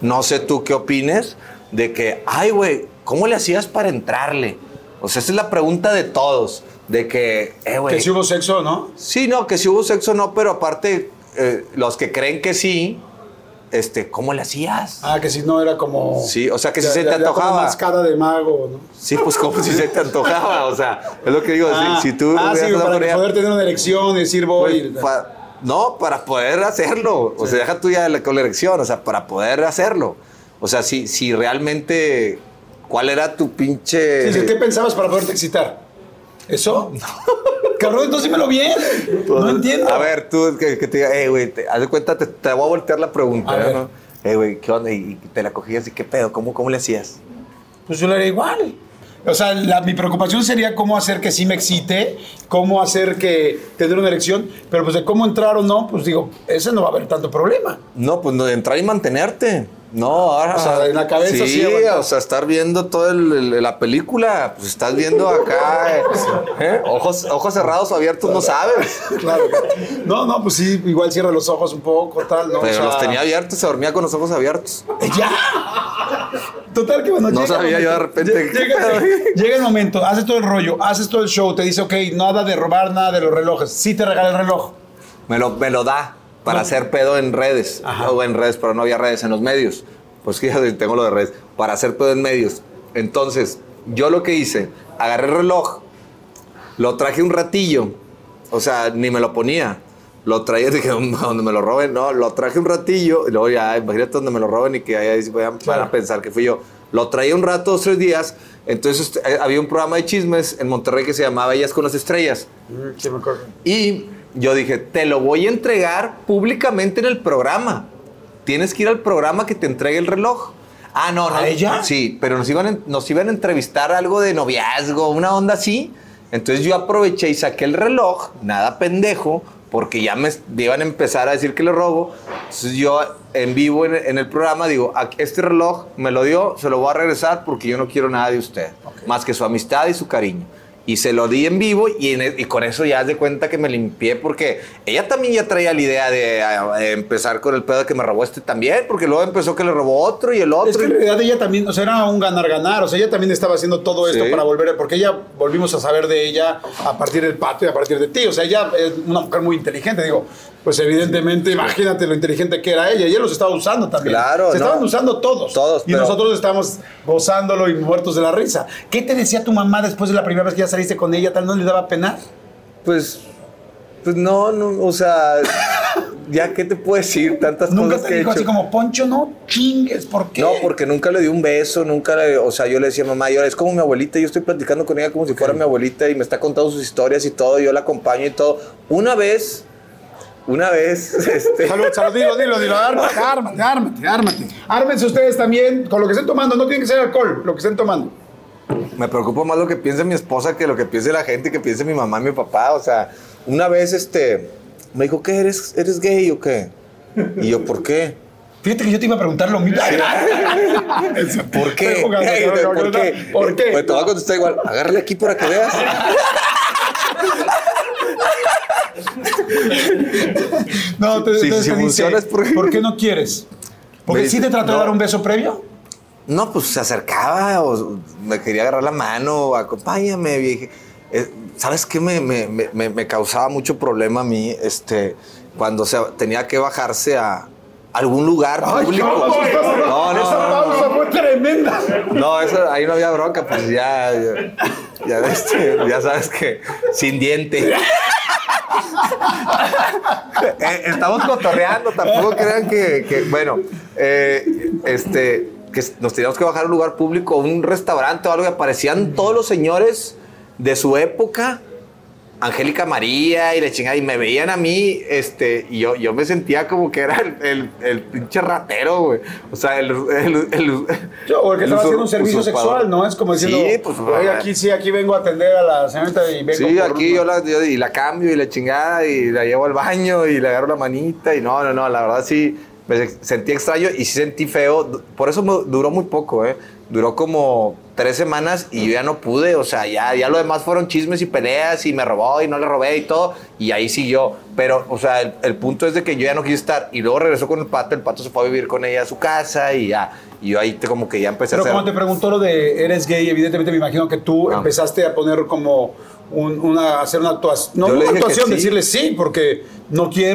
no sé tú qué opines, de que, ay, güey, ¿cómo le hacías para entrarle? O sea, esa es la pregunta de todos, de que, eh, güey. Que si hubo sexo, ¿no? Sí, no, que si hubo sexo no, pero aparte, eh, los que creen que sí, este, ¿cómo le hacías? Ah, que si no era como... Sí, o sea, que si se te ya- antojaba. más cara de mago, ¿no? Sí, pues como si se te antojaba, o sea, es lo que digo, Ah, si, si tú... ah, sí, para poder tener una elección y decir voy... pues, pa- no, para poder hacerlo, o sea, deja tú ya la, con la elección, o sea, para poder hacerlo. O sea, si, si realmente, ¿cuál era tu pinche... Sí, sí, ¿Qué pensabas para poderte excitar? ¿Eso? Cabrón, entonces dímelo bien. No entiendo. A ver, tú que, que te diga, eh, güey, te- haz de cuenta, te, te voy a voltear la pregunta, A. ¿no? Eh, güey, ¿qué onda? Y te la cogías y qué pedo, ¿cómo, cómo le hacías? Pues yo le haría igual. O sea, la- mi preocupación sería cómo hacer que sí me excite, cómo hacer que tener una erección, pero pues de cómo entrar o no, pues digo, ese no va a haber tanto problema. No, pues no, entrar y mantenerte. No, ahora. O sea, en la cabeza sí Sí, o sea, estar viendo toda la película. Pues estás viendo acá. eh, ¿eh? Ojos, ojos cerrados o abiertos, no sabes. Claro. No, no, pues sí, igual cierra los ojos un poco, tal, ¿no? O Pero sea, los tenía abiertos, se dormía con los ojos abiertos. ¡Ya! Total que bueno, No llega sabía yo de repente, llega el momento, haces todo el rollo, haces todo el show, te dice, ok, nada de robar, nada de los relojes. Sí te regala el reloj. Me lo, me lo da para hacer pedo en redes. Ajá. En redes, pero no había redes en los medios. Pues que ya tengo lo de redes. Para hacer pedo en medios. Entonces, yo lo que hice, agarré el reloj, lo traje un ratillo. O sea, ni me lo ponía. Lo traía, dije, donde me lo roben, no, lo traje un ratillo, y luego ya, imagínate donde me lo roben y que ahí van Claro. a pensar que fui yo. Lo traía un rato, dos, tres días, entonces eh, había un programa de chismes en Monterrey que se llamaba Ellas con las Estrellas. Sí, me acuerdo. Y yo dije, te lo voy a entregar públicamente en el programa. Tienes que ir al programa que te entregue el reloj. Ah, no, no. ¿A ella? Sí, pero nos iban, a- nos iban a entrevistar algo de noviazgo, una onda así. Entonces yo aproveché y saqué el reloj, nada pendejo, porque ya me iban a empezar a decir que le robo. Entonces yo en vivo en, en el programa digo, "Aquí- este reloj me lo dio, se lo voy a regresar porque yo no quiero nada de usted, más que su amistad y su cariño. Y se lo di en vivo y, en- e, y con eso ya haz de cuenta que me limpié porque ella también ya traía la idea de empezar con el pedo de que me robó este también, porque luego empezó que le robó otro y el otro. Es que en realidad ella también, o sea, era un ganar-ganar, o sea, ella también estaba haciendo todo esto Sí. para volver, porque ella volvimos a saber de ella a partir del pato y a partir de ti, o sea, ella es una mujer muy inteligente, digo, pues evidentemente, imagínate lo inteligente que era ella, y ella los estaba usando también. Claro, Se no. estaban usando todos. Todos, Y pero- nosotros estábamos gozándolo y muertos de la risa. ¿Qué te decía tu mamá después de la primera vez que ya saliste con ella? ¿Tal no le daba pena? Pues, pues no, no, o sea, ya qué te puedo decir, tantas Nunca cosas te que he dijo así hecho. como, Poncho, no chingues, ¿por qué? No, porque nunca le di un beso, nunca le, o sea, yo le decía, mamá, yo, es como mi abuelita, yo estoy platicando con ella como si fuera mi abuelita y me está contando sus historias y todo, yo la acompaño y todo. Una vez, una vez, este, Salud, salud, dilo, dilo, dilo. Ármate, ármate, ármate, ármate. Ármense ustedes también con lo que estén tomando. No tiene que ser alcohol, lo que estén tomando. me preocupa más lo que piense mi esposa que lo que piense la gente, que piense mi mamá y mi papá. O sea, una vez este, me dijo, ¿qué eres? ¿Eres gay o qué? Y yo, ¿por qué? Fíjate que yo te iba a preguntar lo mismo. ¿Por qué? Jugando, Ey, estoy ¿Por qué? ¿Por qué? Pues te voy a contestar igual. Agárrale aquí para que veas. No, te, Si- si te dice, es ¿por qué no quieres? Porque Me sí te trató de dar un beso previo. No, pues se acercaba o me quería agarrar la mano, acompáñame, vieje. Eh, ¿Sabes qué me, me- me- me- me causaba mucho problema a mí? Este, cuando se, tenía que bajarse a algún lugar público. No, no, Esa no, pausa fue tremenda. No, eso, ahí no había bronca, pues ya, ya, ya, este, ya sabes que sin diente. Eh, estamos cotorreando, tampoco crean que, bueno, eh, este, que nos teníamos que bajar a un lugar público, un restaurante o algo, y aparecían todos los señores de su época. Angélica María y la chingada, y me veían a mí, este, y yo, yo me sentía como que era el, el, el pinche ratero, güey. O sea, el. el, el Yo, o el que estaba haciendo un servicio usurpador. sexual, ¿no? Es como diciendo, Sí, pues. "Oye, aquí sí, aquí vengo a atender a la señorita y vengo Sí, por aquí yo la, yo- y la cambio y la chingada y la llevo al baño y le agarro la manita y no, no, no, la verdad sí me sentí extraño y sí sentí feo. Por eso me duró muy poco, ¿eh? Duró como tres semanas y yo ya no pude, o sea, ya, ya lo demás fueron chismes y peleas y me robó y no le robé y todo y ahí siguió. Pero, o sea, el, el punto es de que yo ya no quise estar y luego regresó con el pato, el pato se fue a vivir con ella a su casa y ya, y yo ahí te- como que ya empecé Pero a hacer... cuando te preguntó lo de eres gay, evidentemente me imagino que tú empezaste a poner como un- una, hacer una actuación, no una actuación, sí. decirle sí, porque no quiero.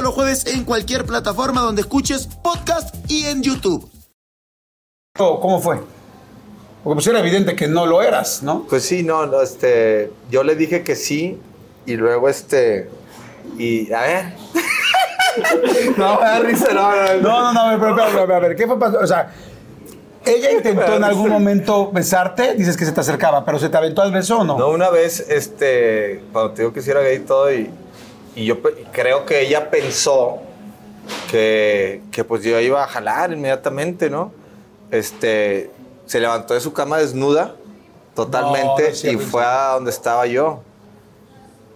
todos los jueves en cualquier plataforma donde escuches podcast y en YouTube. ¿Cómo fue? Porque pues era evidente que no lo eras, ¿no? Pues sí, no, no, este, yo le dije que sí y luego este, y a ver. no, me da risa, no, no, no. No, no, pero, pero, pero, a ver, ¿qué fue pasando? O sea, ella intentó en algún momento besarte, dices que se te acercaba, pero ¿se te aventó al beso o no? No, una vez, este, cuando te digo que sí era gay y todo, y, y yo creo que ella pensó que, que pues yo iba a jalar inmediatamente, ¿no? Este, se levantó de su cama desnuda totalmente No, no y fue a donde estaba yo.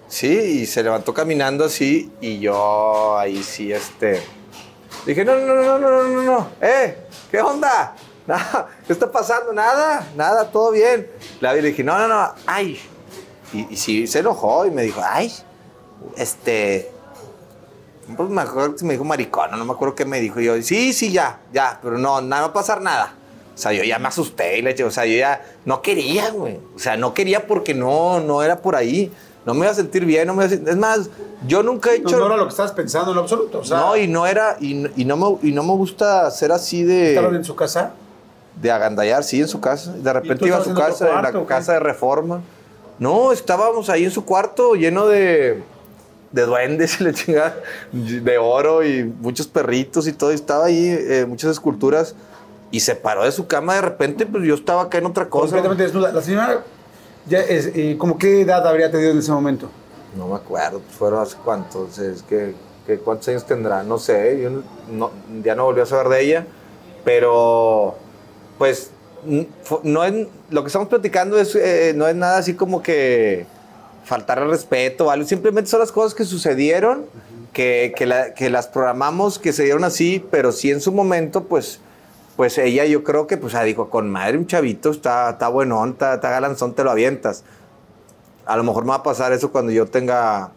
Sí, y se levantó caminando así y yo ahí sí, este... Dije, no, no, no, no, no, no, no, eh, ¿qué onda? Nada, ¿Qué está pasando? Nada, nada, todo bien. La vi le dije, no, no, no, ay. Y, y sí, se enojó y me dijo, ay, este... Pues me acuerdo que me dijo maricona, no me acuerdo qué me dijo. Y yo, sí, sí, ya, ya, pero no, no va a pasar nada. O sea, yo ya me asusté y le dije, o sea, yo ya no quería, güey. O sea, no quería porque no, no era por ahí. No me iba a sentir bien, no me iba a sentir... Es más, yo nunca he No, hecho... no era lo que estabas pensando en lo absoluto. O sea, No, y no era, y, no- y no me, y no me gusta ser así ¿Estaban de, en su casa? de agandallar, sí, en su casa. De ¿Y repente iba a su casa, en la casa de reforma. No, estábamos ahí en su cuarto lleno de, de duendes y la chingada, de oro y muchos perritos y todo. Y estaba ahí, eh, muchas esculturas. Y se paró de su cama de repente, pues yo estaba acá en otra cosa. Completamente desnuda. La señora Ya es, eh, ¿Cómo qué edad habría tenido en ese momento? No me acuerdo, pues fueron hace cuántos, es que, que cuántos años tendrá, no sé, yo no- ya no volví a saber de ella, pero pues no es, lo que estamos platicando es, eh, no es nada así como que faltar al respeto algo, simplemente son las cosas que sucedieron, que, que, la- que las programamos, que se dieron así, pero sí en su momento, pues, pues ella yo creo que pues ah, dijo, con madre un chavito, está, está buenón, está, está galanzón, te lo avientas. A lo mejor me va a pasar eso cuando yo tenga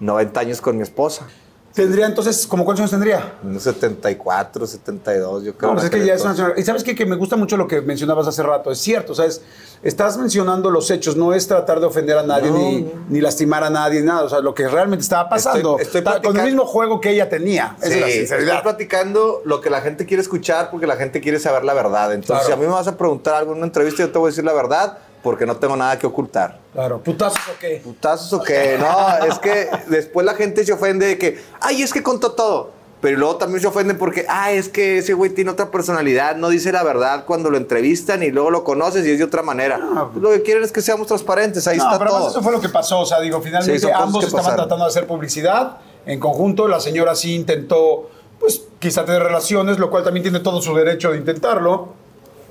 90 años con mi esposa. Tendría entonces, ¿cómo cuántos años tendría? Unos 74, 72, yo creo. No, pues es que ya es una. Y sabes qué? que me gusta mucho lo que mencionabas hace rato. Es cierto, ¿sabes? Estás mencionando los hechos, no es tratar de ofender a nadie No, ni, no. ni lastimar a nadie, ni nada. O sea, lo que realmente estaba pasando. Estoy- estoy con el mismo juego que ella tenía. Sí, es la estoy sinceridad. platicando lo que la gente quiere escuchar porque la gente quiere saber la verdad. Entonces, Claro. si a mí me vas a preguntar algo en una entrevista, yo te voy a decir la verdad porque no tengo nada que ocultar. Claro, putazos o qué. ¿Putazos o qué? No, es que después la gente se ofende de que, ay, es que contó todo. Pero luego también se ofenden porque, ah, es que ese güey tiene otra personalidad, no dice la verdad cuando lo entrevistan y luego lo conoces y es de otra manera. Ah. Lo que quieren es que seamos transparentes, ahí No, está pero todo. eso fue lo que pasó. O sea, digo, finalmente ambos estaban pasaron. tratando de hacer publicidad en conjunto. La señora sí intentó, pues, quizá tener relaciones, lo cual también tiene todo su derecho de intentarlo.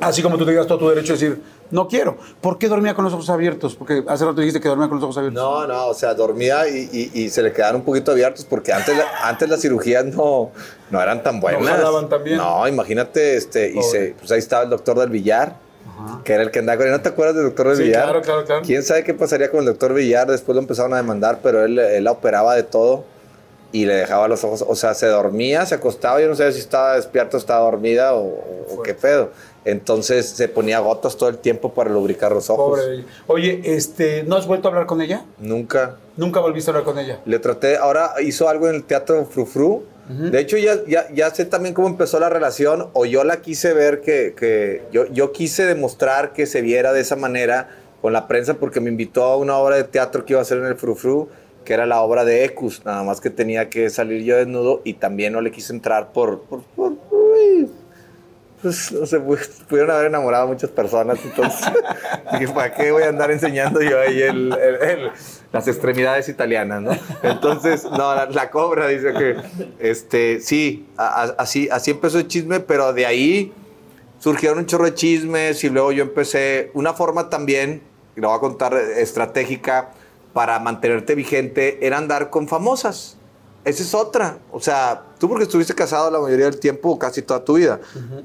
Así como tú tengas todo tu derecho de decir, no quiero. ¿Por qué dormía con los ojos abiertos? Porque hace rato dijiste que dormía con los ojos abiertos. No, no, o sea, dormía y, y- y se le quedaron un poquito abiertos porque antes, la- antes las cirugías no, no eran tan buenas. jalaban tan bien. No, imagínate, este, y se, pues ahí estaba el doctor del Villar, que era el que andaba con él. ¿No te acuerdas del doctor del Sí, Villar? claro, claro, claro. ¿Quién sabe qué pasaría con el doctor Villar? Después lo empezaron a demandar, pero él, él la operaba de todo y le dejaba los ojos, o sea, se dormía, se acostaba, yo no sé si estaba despierto, estaba dormida o, o qué pedo. Entonces se ponía gotas todo el tiempo para lubricar los ojos. Pobre. Oye, este, ¿no has vuelto a hablar con ella? Nunca. Nunca volviste a hablar con ella. Le traté, ahora hizo algo en el teatro Frufru. De hecho, ya, ya, ya sé también cómo empezó la relación, o yo la quise ver que, que yo, yo quise demostrar que se viera de esa manera con la prensa, porque me invitó a una obra de teatro que iba a hacer en el Frufru, que era la obra de Ecus, nada más que tenía que salir yo desnudo y también no le quise entrar por. por, por- uy, pues no sé, pu- pudieron haber enamorado a muchas personas, entonces dije, ¿para qué voy a andar enseñando yo ahí el- el- el- las extremidades italianas, no? Entonces, no, la, la cobra dice que, este, sí, a- a- así, así empezó el chisme, pero de ahí surgieron un chorro de chismes y luego yo empecé una forma también, y lo voy a contar, estratégica para mantenerte vigente, era andar con famosas. Esa es otra. O sea, tú porque estuviste casado la mayoría del tiempo, casi toda tu vida.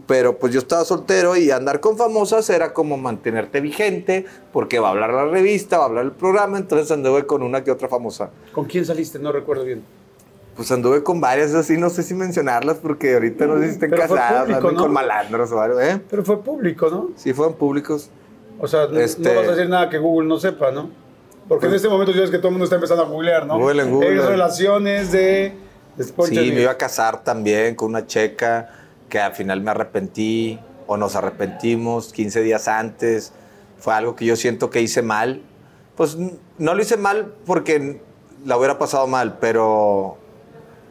Pero pues yo estaba soltero y andar con famosas era como mantenerte vigente, porque va a hablar la revista, va a hablar el programa, entonces anduve con una que otra famosa. ¿Con quién saliste? No recuerdo bien. Pues anduve con varias, así no sé si mencionarlas, porque ahorita no fue casadas, público, con malandros o algo, ¿eh? Pero fue público, ¿no? Sí, fueron públicos. O sea, no- Este- no vas a decir nada que Google no sepa, ¿no? Porque en este momento ya es que todo el mundo está empezando a googlear, ¿no? Google en Google. Ex relaciones de... Sí, me iba a casar también con una checa que al final me arrepentí o nos arrepentimos 15 días antes. Fue algo que yo siento que hice mal. Pues no lo hice mal porque la hubiera pasado mal, pero,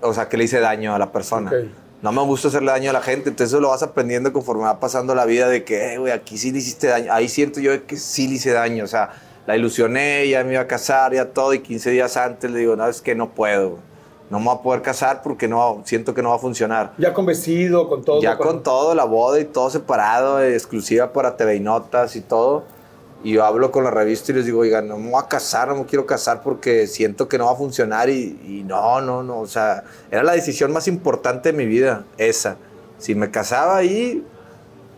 o sea, que le hice daño a la persona. Ok. No me gusta hacerle daño a la gente, entonces eso lo vas aprendiendo conforme va pasando la vida de que, "Eh, güey, aquí sí le hiciste daño. Ahí siento yo que sí le hice daño, o sea, la ilusioné, ya me iba a casar, ya todo, y 15 días antes le digo, no, es que no puedo, no me voy a poder casar porque no, siento que no va a funcionar. Ya con vestido, con todo. Ya con todo, la boda y todo separado, exclusiva para TV y Notas y todo. Y yo hablo con la revista y les digo, oigan, no me voy a casar, no me quiero casar porque siento que no va a funcionar. Y, y no, no, no. O sea, era la decisión más importante de mi vida, esa. Si me casaba ahí,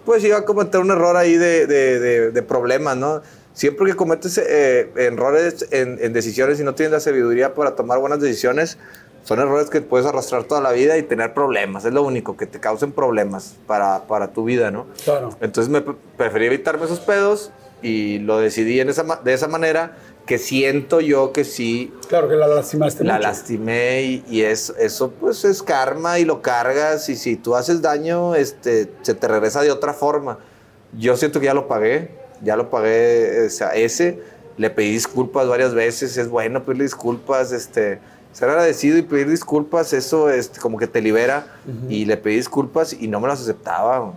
pues iba a cometer un error ahí de, de, de- de problemas, ¿no? Siempre que cometes eh, errores en, en decisiones y no tienes la sabiduría para tomar buenas decisiones, son errores que puedes arrastrar toda la vida y tener problemas. Es lo único, que te causen problemas para, para tu vida, ¿no? Claro. Entonces me pre- preferí evitarme esos pedos y lo decidí en esa, de esa manera que siento yo que sí Claro que la lastimaste la mucho. lastimé y, y es, eso pues es karma y lo cargas y si tú haces daño, este, se te regresa de otra forma. Yo siento que ya lo pagué, ya lo pagué o sea, ese, le pedí disculpas varias veces, es bueno pedirle disculpas, este, ser agradecido y pedir disculpas, eso este, como que te libera y le pedí disculpas y no me las aceptaba.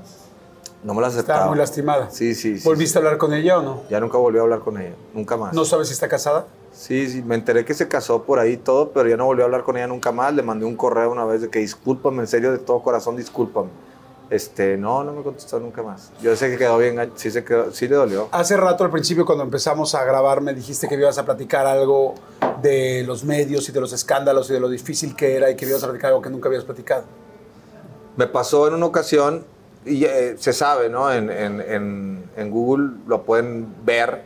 No me la Estaba aceptaba. muy lastimada. Sí, sí, sí. ¿Volviste a hablar con ella o no? Ya nunca volví a hablar con ella, nunca más. ¿No sabes si está casada? Sí, sí, me enteré que se casó por ahí todo, pero ya no volví a hablar con ella nunca más. Le mandé un correo una vez de que discúlpame, en serio, de todo corazón, discúlpame. Este, no, no me contestó nunca más. Yo sé que quedó bien, sí, se quedó, sí le dolió. Hace rato al principio cuando empezamos a grabar me dijiste que ibas a platicar algo de los medios y de los escándalos y de lo difícil que era y que ibas a platicar algo que nunca habías platicado. Me pasó en una ocasión, y eh, se sabe, ¿no? En, en- en- en Google lo pueden ver.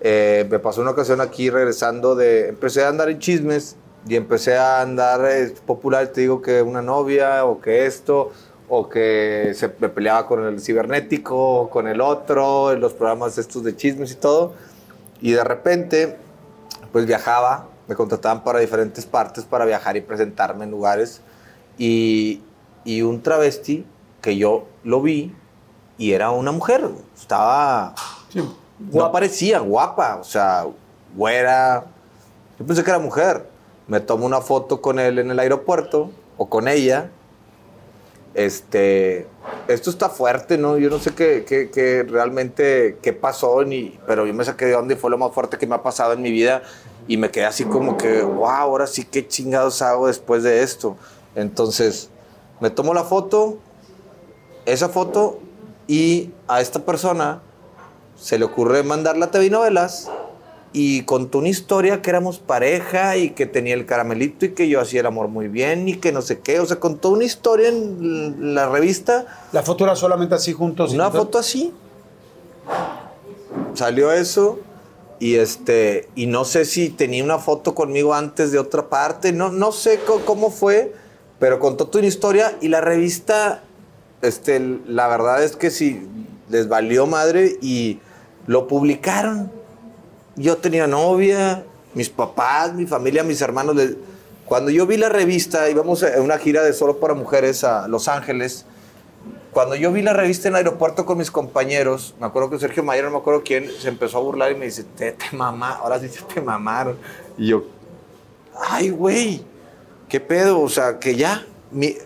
Eh, me pasó una ocasión aquí regresando de... Empecé a andar en chismes y empecé a andar eh, popular, te digo que una novia o que esto, o que se peleaba con el cibernético, con el otro, en los programas estos de chismes y todo. Y de repente, pues viajaba, me contrataban para diferentes partes para viajar y presentarme en lugares. Y, y un travesti que yo lo vi y era una mujer, estaba, Sí. no parecía guapa, o sea, güera. Yo pensé que era mujer. Me tomo una foto con él en el aeropuerto o con ella. Este, esto está fuerte, ¿no? Yo no sé qué, qué- realmente qué pasó, ni, pero yo me saqué de onda y fue lo más fuerte que me ha pasado en mi vida y me quedé así como que, wow, ahora sí qué chingados hago después de esto. Entonces, me tomo la foto, esa foto, y a esta persona se le ocurre mandarla a TV Novelas y contó una historia que éramos pareja y que tenía el caramelito y que yo hacía el amor muy bien y que no sé qué. O sea, contó una historia en la revista, La foto era solamente así juntos. una foto así. Salió eso y este y no sé si tenía una foto conmigo antes de otra parte, no, no sé cómo fue, pero contó toda una historia y la revista, este, la verdad es que sí, les valió madre y lo publicaron. Yo tenía novia, mis papás, mi familia, mis hermanos. Cuando yo vi la revista, íbamos a una gira de solo para mujeres a Los Ángeles. Cuando yo vi la revista en el aeropuerto con mis compañeros, me acuerdo que Sergio Mayer, no me acuerdo quién, se empezó a burlar y me dice, te, te mamá, ahora sí te mamaron. Y yo, ay, güey, ¿qué pedo? O sea, que ya, mi-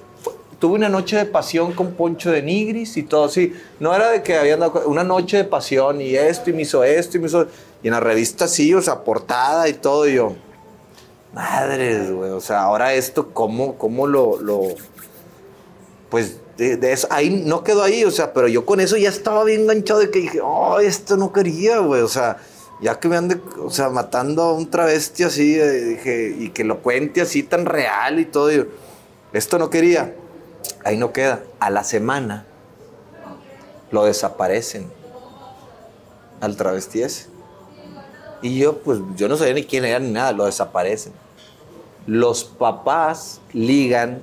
tuve una noche de pasión con Poncho de Nigris y todo así. No era de que había una noche de pasión y esto y me hizo esto y me hizo... Y en la revista sí, o sea, portada y todo, y yo, madres, güey, o sea, ahora esto, ¿cómo, cómo lo, lo, pues de, eso, ahí no quedó ahí, o sea, pero yo con eso ya estaba bien enganchado de que dije, oh, esto no quería, güey, o sea, ya que me ande, o sea, matando a un travesti así, eh, dije, y que lo cuente así tan real y todo, y yo, esto no quería, ahí no queda. A la semana lo desaparecen al travesti ese. Y yo, pues, yo no sabía ni quién era ni nada, lo desaparecen. Los papás ligan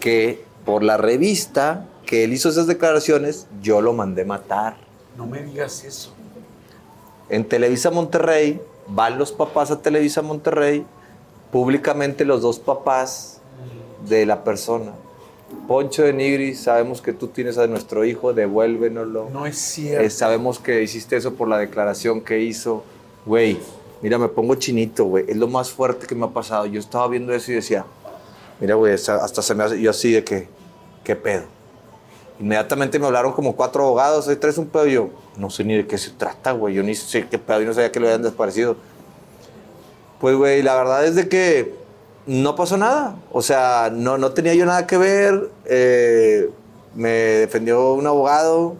que por la revista que él hizo esas declaraciones, yo lo mandé matar. No me digas eso. En Televisa Monterrey, van los papás a Televisa Monterrey, públicamente los dos papás de la persona. Poncho de Nigris, sabemos que tú tienes a nuestro hijo, devuélvenoslo. No es cierto. Eh, sabemos que hiciste eso por la declaración que hizo. Güey, mira, me pongo chinito, güey. Es lo más fuerte que me ha pasado. Yo estaba viendo eso y decía, mira, güey, hasta se me hace, yo así de que, ¿qué pedo? Inmediatamente me hablaron como cuatro abogados, ahí traes un pedo. Y yo, no sé ni de qué se trata, güey. Yo ni sé qué pedo, yo no sabía que lo habían desaparecido. Pues, güey, la verdad es de que no pasó nada. O sea, no, no tenía yo nada que ver. eh, me defendió un abogado,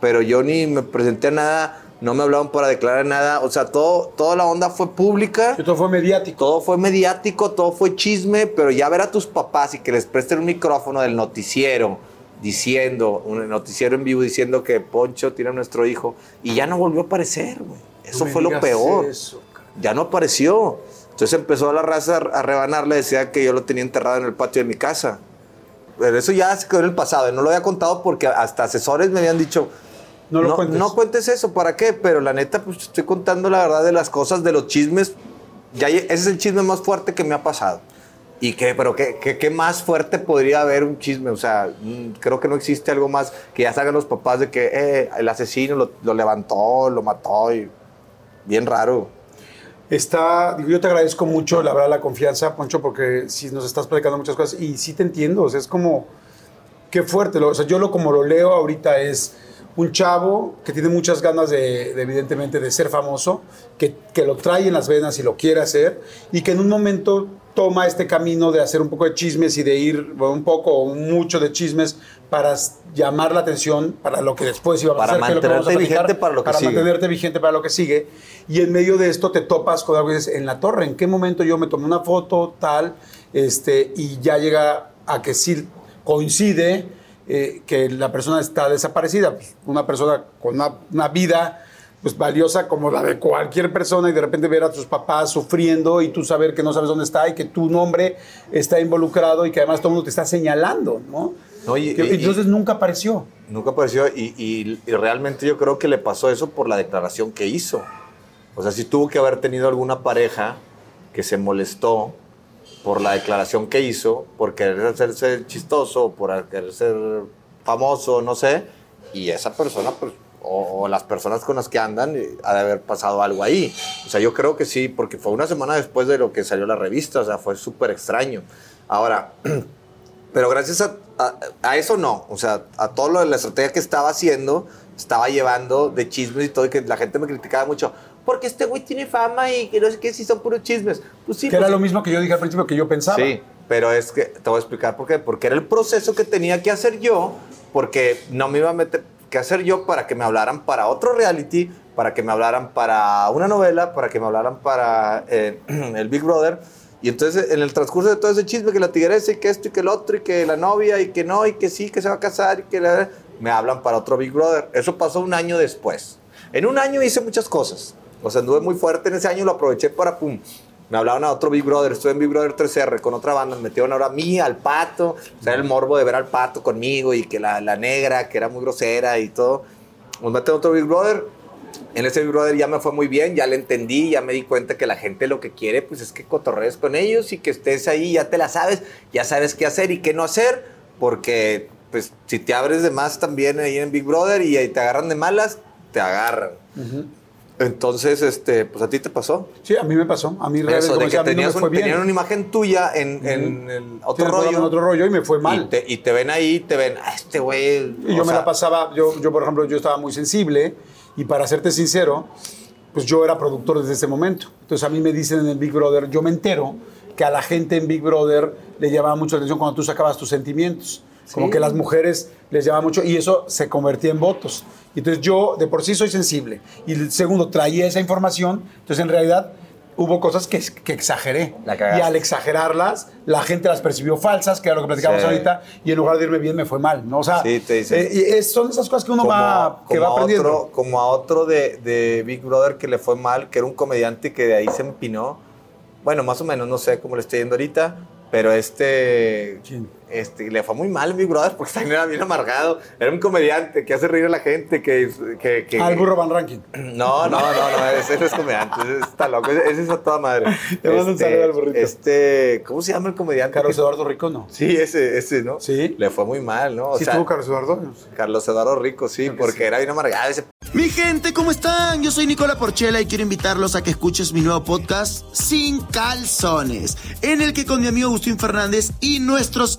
pero yo ni me presenté a nada. No me hablaban para declarar nada. O sea, todo, toda la onda fue pública. Que todo fue mediático. Todo fue mediático, todo fue chisme, pero ya ver a tus papás y que les presten un micrófono del noticiero diciendo, un noticiero en vivo diciendo que Poncho tiene a nuestro hijo y ya no volvió a aparecer, güey. Eso No fue lo peor. eso. Ya no apareció. Entonces empezó la raza a rebanarle, decía que yo lo tenía enterrado en el patio de mi casa. Pero eso ya se quedó en el pasado. y No lo había contado porque hasta asesores me habían dicho, No lo cuentes. no cuentes eso, ¿para qué? Pero la neta, pues estoy contando la verdad de las cosas, de los chismes. Ya, ese es el chisme más fuerte que me ha pasado. ¿Y qué? Pero qué, qué, qué más fuerte podría haber un chisme? O sea, mm, creo que no existe algo más que ya salgan los papás de que eh, el asesino lo, lo levantó, lo mató y bien raro. Está, digo, yo te agradezco mucho, la verdad, la confianza, Poncho, porque si nos estás platicando muchas cosas y sí te entiendo, o sea, es como, qué fuerte, lo- o sea, yo lo como lo leo ahorita es un chavo que tiene muchas ganas de, de, evidentemente, de ser famoso, que, que lo trae en las venas y lo quiere hacer, y que en un momento toma este camino de hacer un poco de chismes y de ir bueno, un poco o mucho de chismes para llamar la atención para lo que después iba a para pasar. Mantenerte que lo vigente para lo que para sigue. mantenerte vigente para lo que sigue. Y en medio de esto te topas con algo y dices, en la torre, ¿en qué momento yo me tomé una foto tal? Este, y ya llega a que sí coincide eh, que la persona está desaparecida. Pues, una persona con una, una vida pues valiosa como la de cualquier persona y de repente ver a tus papás sufriendo y tú saber que no sabes dónde está y que tu nombre está involucrado y que además todo el mundo te está señalando, ¿no? no y, que, y, entonces y, nunca apareció. Nunca apareció y, y, realmente yo creo que le pasó eso por la declaración que hizo. O sea, si tuvo que haber tenido alguna pareja que se molestó por la declaración que hizo, por querer hacerse chistoso, por querer ser famoso, no sé, y esa persona pues o, o, las personas con las que andan, ha de haber pasado algo ahí. O sea, yo creo que sí, porque fue una semana después de lo que salió la revista, o sea, fue súper extraño. Ahora, pero gracias a, a, a, eso no, o sea, a todo lo de la estrategia que estaba haciendo, estaba llevando de chismes y todo, y que la gente me criticaba mucho. Porque este güey tiene fama y que no sé qué, si son puros chismes. Pues sí. Que pues, era lo mismo que yo dije al principio que yo pensaba. Sí, pero es que te voy a explicar por qué. Porque era el proceso que tenía que hacer yo, porque no me iba a meter que hacer yo para que me hablaran para otro reality, para que me hablaran para una novela, para que me hablaran para eh, el Big Brother. Y entonces en el transcurso de todo ese chisme, que la tigresa y que esto y que el otro y que la novia y que no y que sí, que se va a casar y que la, me hablan para otro Big Brother. Eso pasó un año después. En un año hice muchas cosas. O sea, anduve muy fuerte en ese año, lo aproveché para pum. Me hablaban a otro Big Brother, estuve en Big Brother 3R con otra banda, me metieron ahora a mí, al pato, o sea, el morbo de ver al pato conmigo y que la, la negra, que era muy grosera y todo. Nos meten a otro Big Brother, en ese Big Brother ya me fue muy bien, ya le entendí, ya me di cuenta que la gente lo que quiere pues es que cotorrees con ellos y que estés ahí, ya te la sabes, ya sabes qué hacer y qué no hacer, porque pues si te abres de más también ahí en Big Brother y ahí te agarran de malas, te agarran. Uh -huh. Entonces, este, pues a ti te pasó. Sí, a mí me pasó. A mí, Eso, de que a mí tenías no un, tenían una imagen tuya en, en el otro Sí, rollo. En otro rollo y me fue mal. Y te, y te ven ahí, te ven, ah, este güey. Y yo o me sea, la pasaba, yo, yo por ejemplo, yo estaba muy sensible y para serte sincero, pues yo era productor desde ese momento. Entonces a mí me dicen en el Big Brother, yo me entero que a la gente en Big Brother le llamaba mucho la atención cuando tú sacabas tus sentimientos. Como Sí. que las mujeres les llamaba mucho y eso se convertía en votos. Entonces yo de por sí soy sensible. Y el segundo, traía esa información. Entonces en realidad hubo cosas que, que exageré. Y al exagerarlas, la gente las percibió falsas, que era lo que platicábamos Sí. ahorita, y en lugar de irme bien me fue mal. ¿no? O sea, Sí, te eh, son esas cosas que uno como, va, que como va a aprendiendo. otro, como a otro de, de Big Brother que le fue mal, que era un comediante que de ahí se empinó. Bueno, más o menos, no sé cómo le estoy yendo ahorita, pero este, ¿Quién? Este le fue muy mal Big Brother porque también era bien amargado. Era un comediante que hace reír a la gente, que... que, que Ah, el burro Van Ranking. No, no, no, no, ese no es comediante, ese está loco, ese, ese es a toda madre. Le mando un saludo al burrito. Este, ¿cómo se llama el comediante? Carlos que- Eduardo Rico, no. Sí, ese, ese, ¿no? Sí. Le fue muy mal, ¿no? O ¿Sí sea, estuvo Carlos Eduardo? Carlos Eduardo Rico, sí, Creo porque sí. era bien amargado ese Mi gente, ¿cómo están? Yo soy Nicola Porchela y quiero invitarlos a que escuches mi nuevo podcast Sin Calzones, en el que con mi amigo Agustín Fernández y nuestros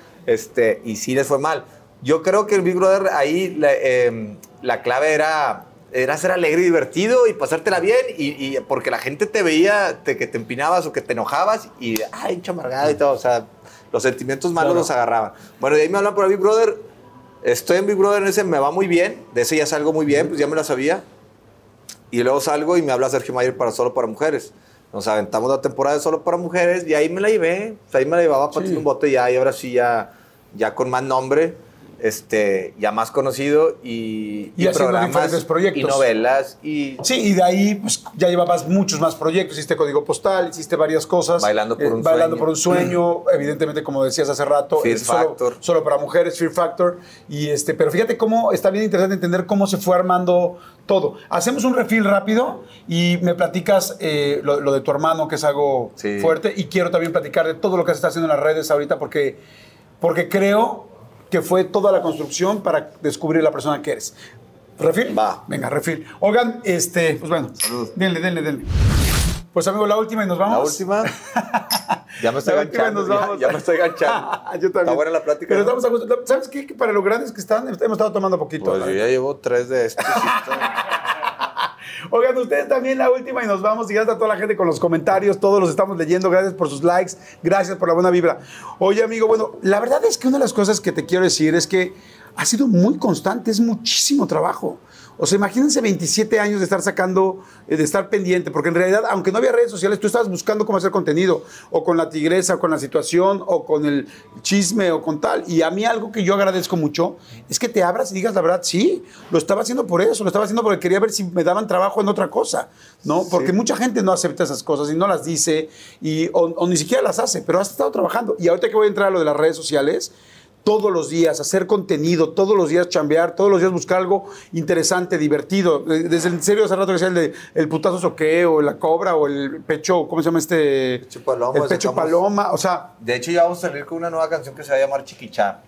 este, y sí les fue mal. Yo creo que el Big Brother ahí la, eh, la clave era, era ser alegre y divertido y pasártela bien, y, y porque la gente te veía te- que te empinabas o que te enojabas y, ay, hincho amargado y todo, o sea, los sentimientos malos Claro. los agarraban. Bueno, de ahí me hablan por el Big Brother, estoy en Big Brother, en ese me va muy bien, de ese ya salgo muy bien, pues ya me la sabía, y luego salgo y me habla Sergio Mayer para Solo para Mujeres. Nos aventamos la temporada Solo para Mujeres y ahí me la llevé. O sea, ahí me la llevaba para Sí. un bote ya y ahora sí ya, ya con más nombre. Este, ya más conocido y, Y haciendo diferentes proyectos. y novelas y Sí, y de ahí pues, ya llevabas muchos más proyectos, hiciste Código Postal, hiciste varias cosas. Bailando por un Bailando sueño. por un sueño, evidentemente, como decías hace rato. Fear eh, solo, Factor. Solo para mujeres, Fear Factor. Y este, pero fíjate cómo está bien interesante entender cómo se fue armando todo. Hacemos un refil rápido y me platicas eh, lo, lo de tu hermano, que es algo Sí. fuerte. Y quiero también platicar de todo lo que se está haciendo en las redes ahorita, porque, porque creo que fue toda la construcción para descubrir la persona que eres. ¿Refil? Va. Venga, refil. Oigan, este, pues bueno, Salud. denle, denle, denle. Pues amigo, la última y nos vamos. la última. Ya me estoy La última y ganchando. nos Ya, vamos. ya me estoy ganchando. Yo también. Está buena la plática. Pero ¿no? estamos a. ¿Sabes qué? Que para lo grandes que están, hemos estado tomando poquito. Pues yo ya llevo tres de estos. Oigan, ustedes también la última y nos vamos. Y gracias a toda la gente con los comentarios. Todos los estamos leyendo. Gracias por sus likes. Gracias por la buena vibra. Oye, amigo, bueno, la verdad es que una de las cosas que te quiero decir es que ha sido muy constante. Es muchísimo trabajo. O sea, imagínense 27 años de estar sacando, eh, de estar pendiente, porque en realidad, aunque no había redes sociales, tú estabas buscando cómo hacer contenido, o con la tigresa, o con la situación, o con el chisme, o con tal. Y a mí algo que yo agradezco mucho es que te abras y digas la verdad, sí, lo estaba haciendo por eso, lo estaba haciendo porque quería ver si me daban trabajo en otra cosa, ¿no? Porque mucha gente no acepta esas cosas y no las dice, y, o, o ni siquiera las hace, pero has estado trabajando. Y ahorita que voy a entrar a lo de las redes sociales, todos los días, hacer contenido, todos los días chambear, todos los días buscar algo interesante, divertido. Eh, Desde en serio hace rato que decía el de el putazo soque o la cobra o el pecho, ¿cómo se llama este? Pecho paloma, El pecho paloma, o sea, De hecho, ya vamos a salir con una nueva canción que se va a llamar Chiquichá.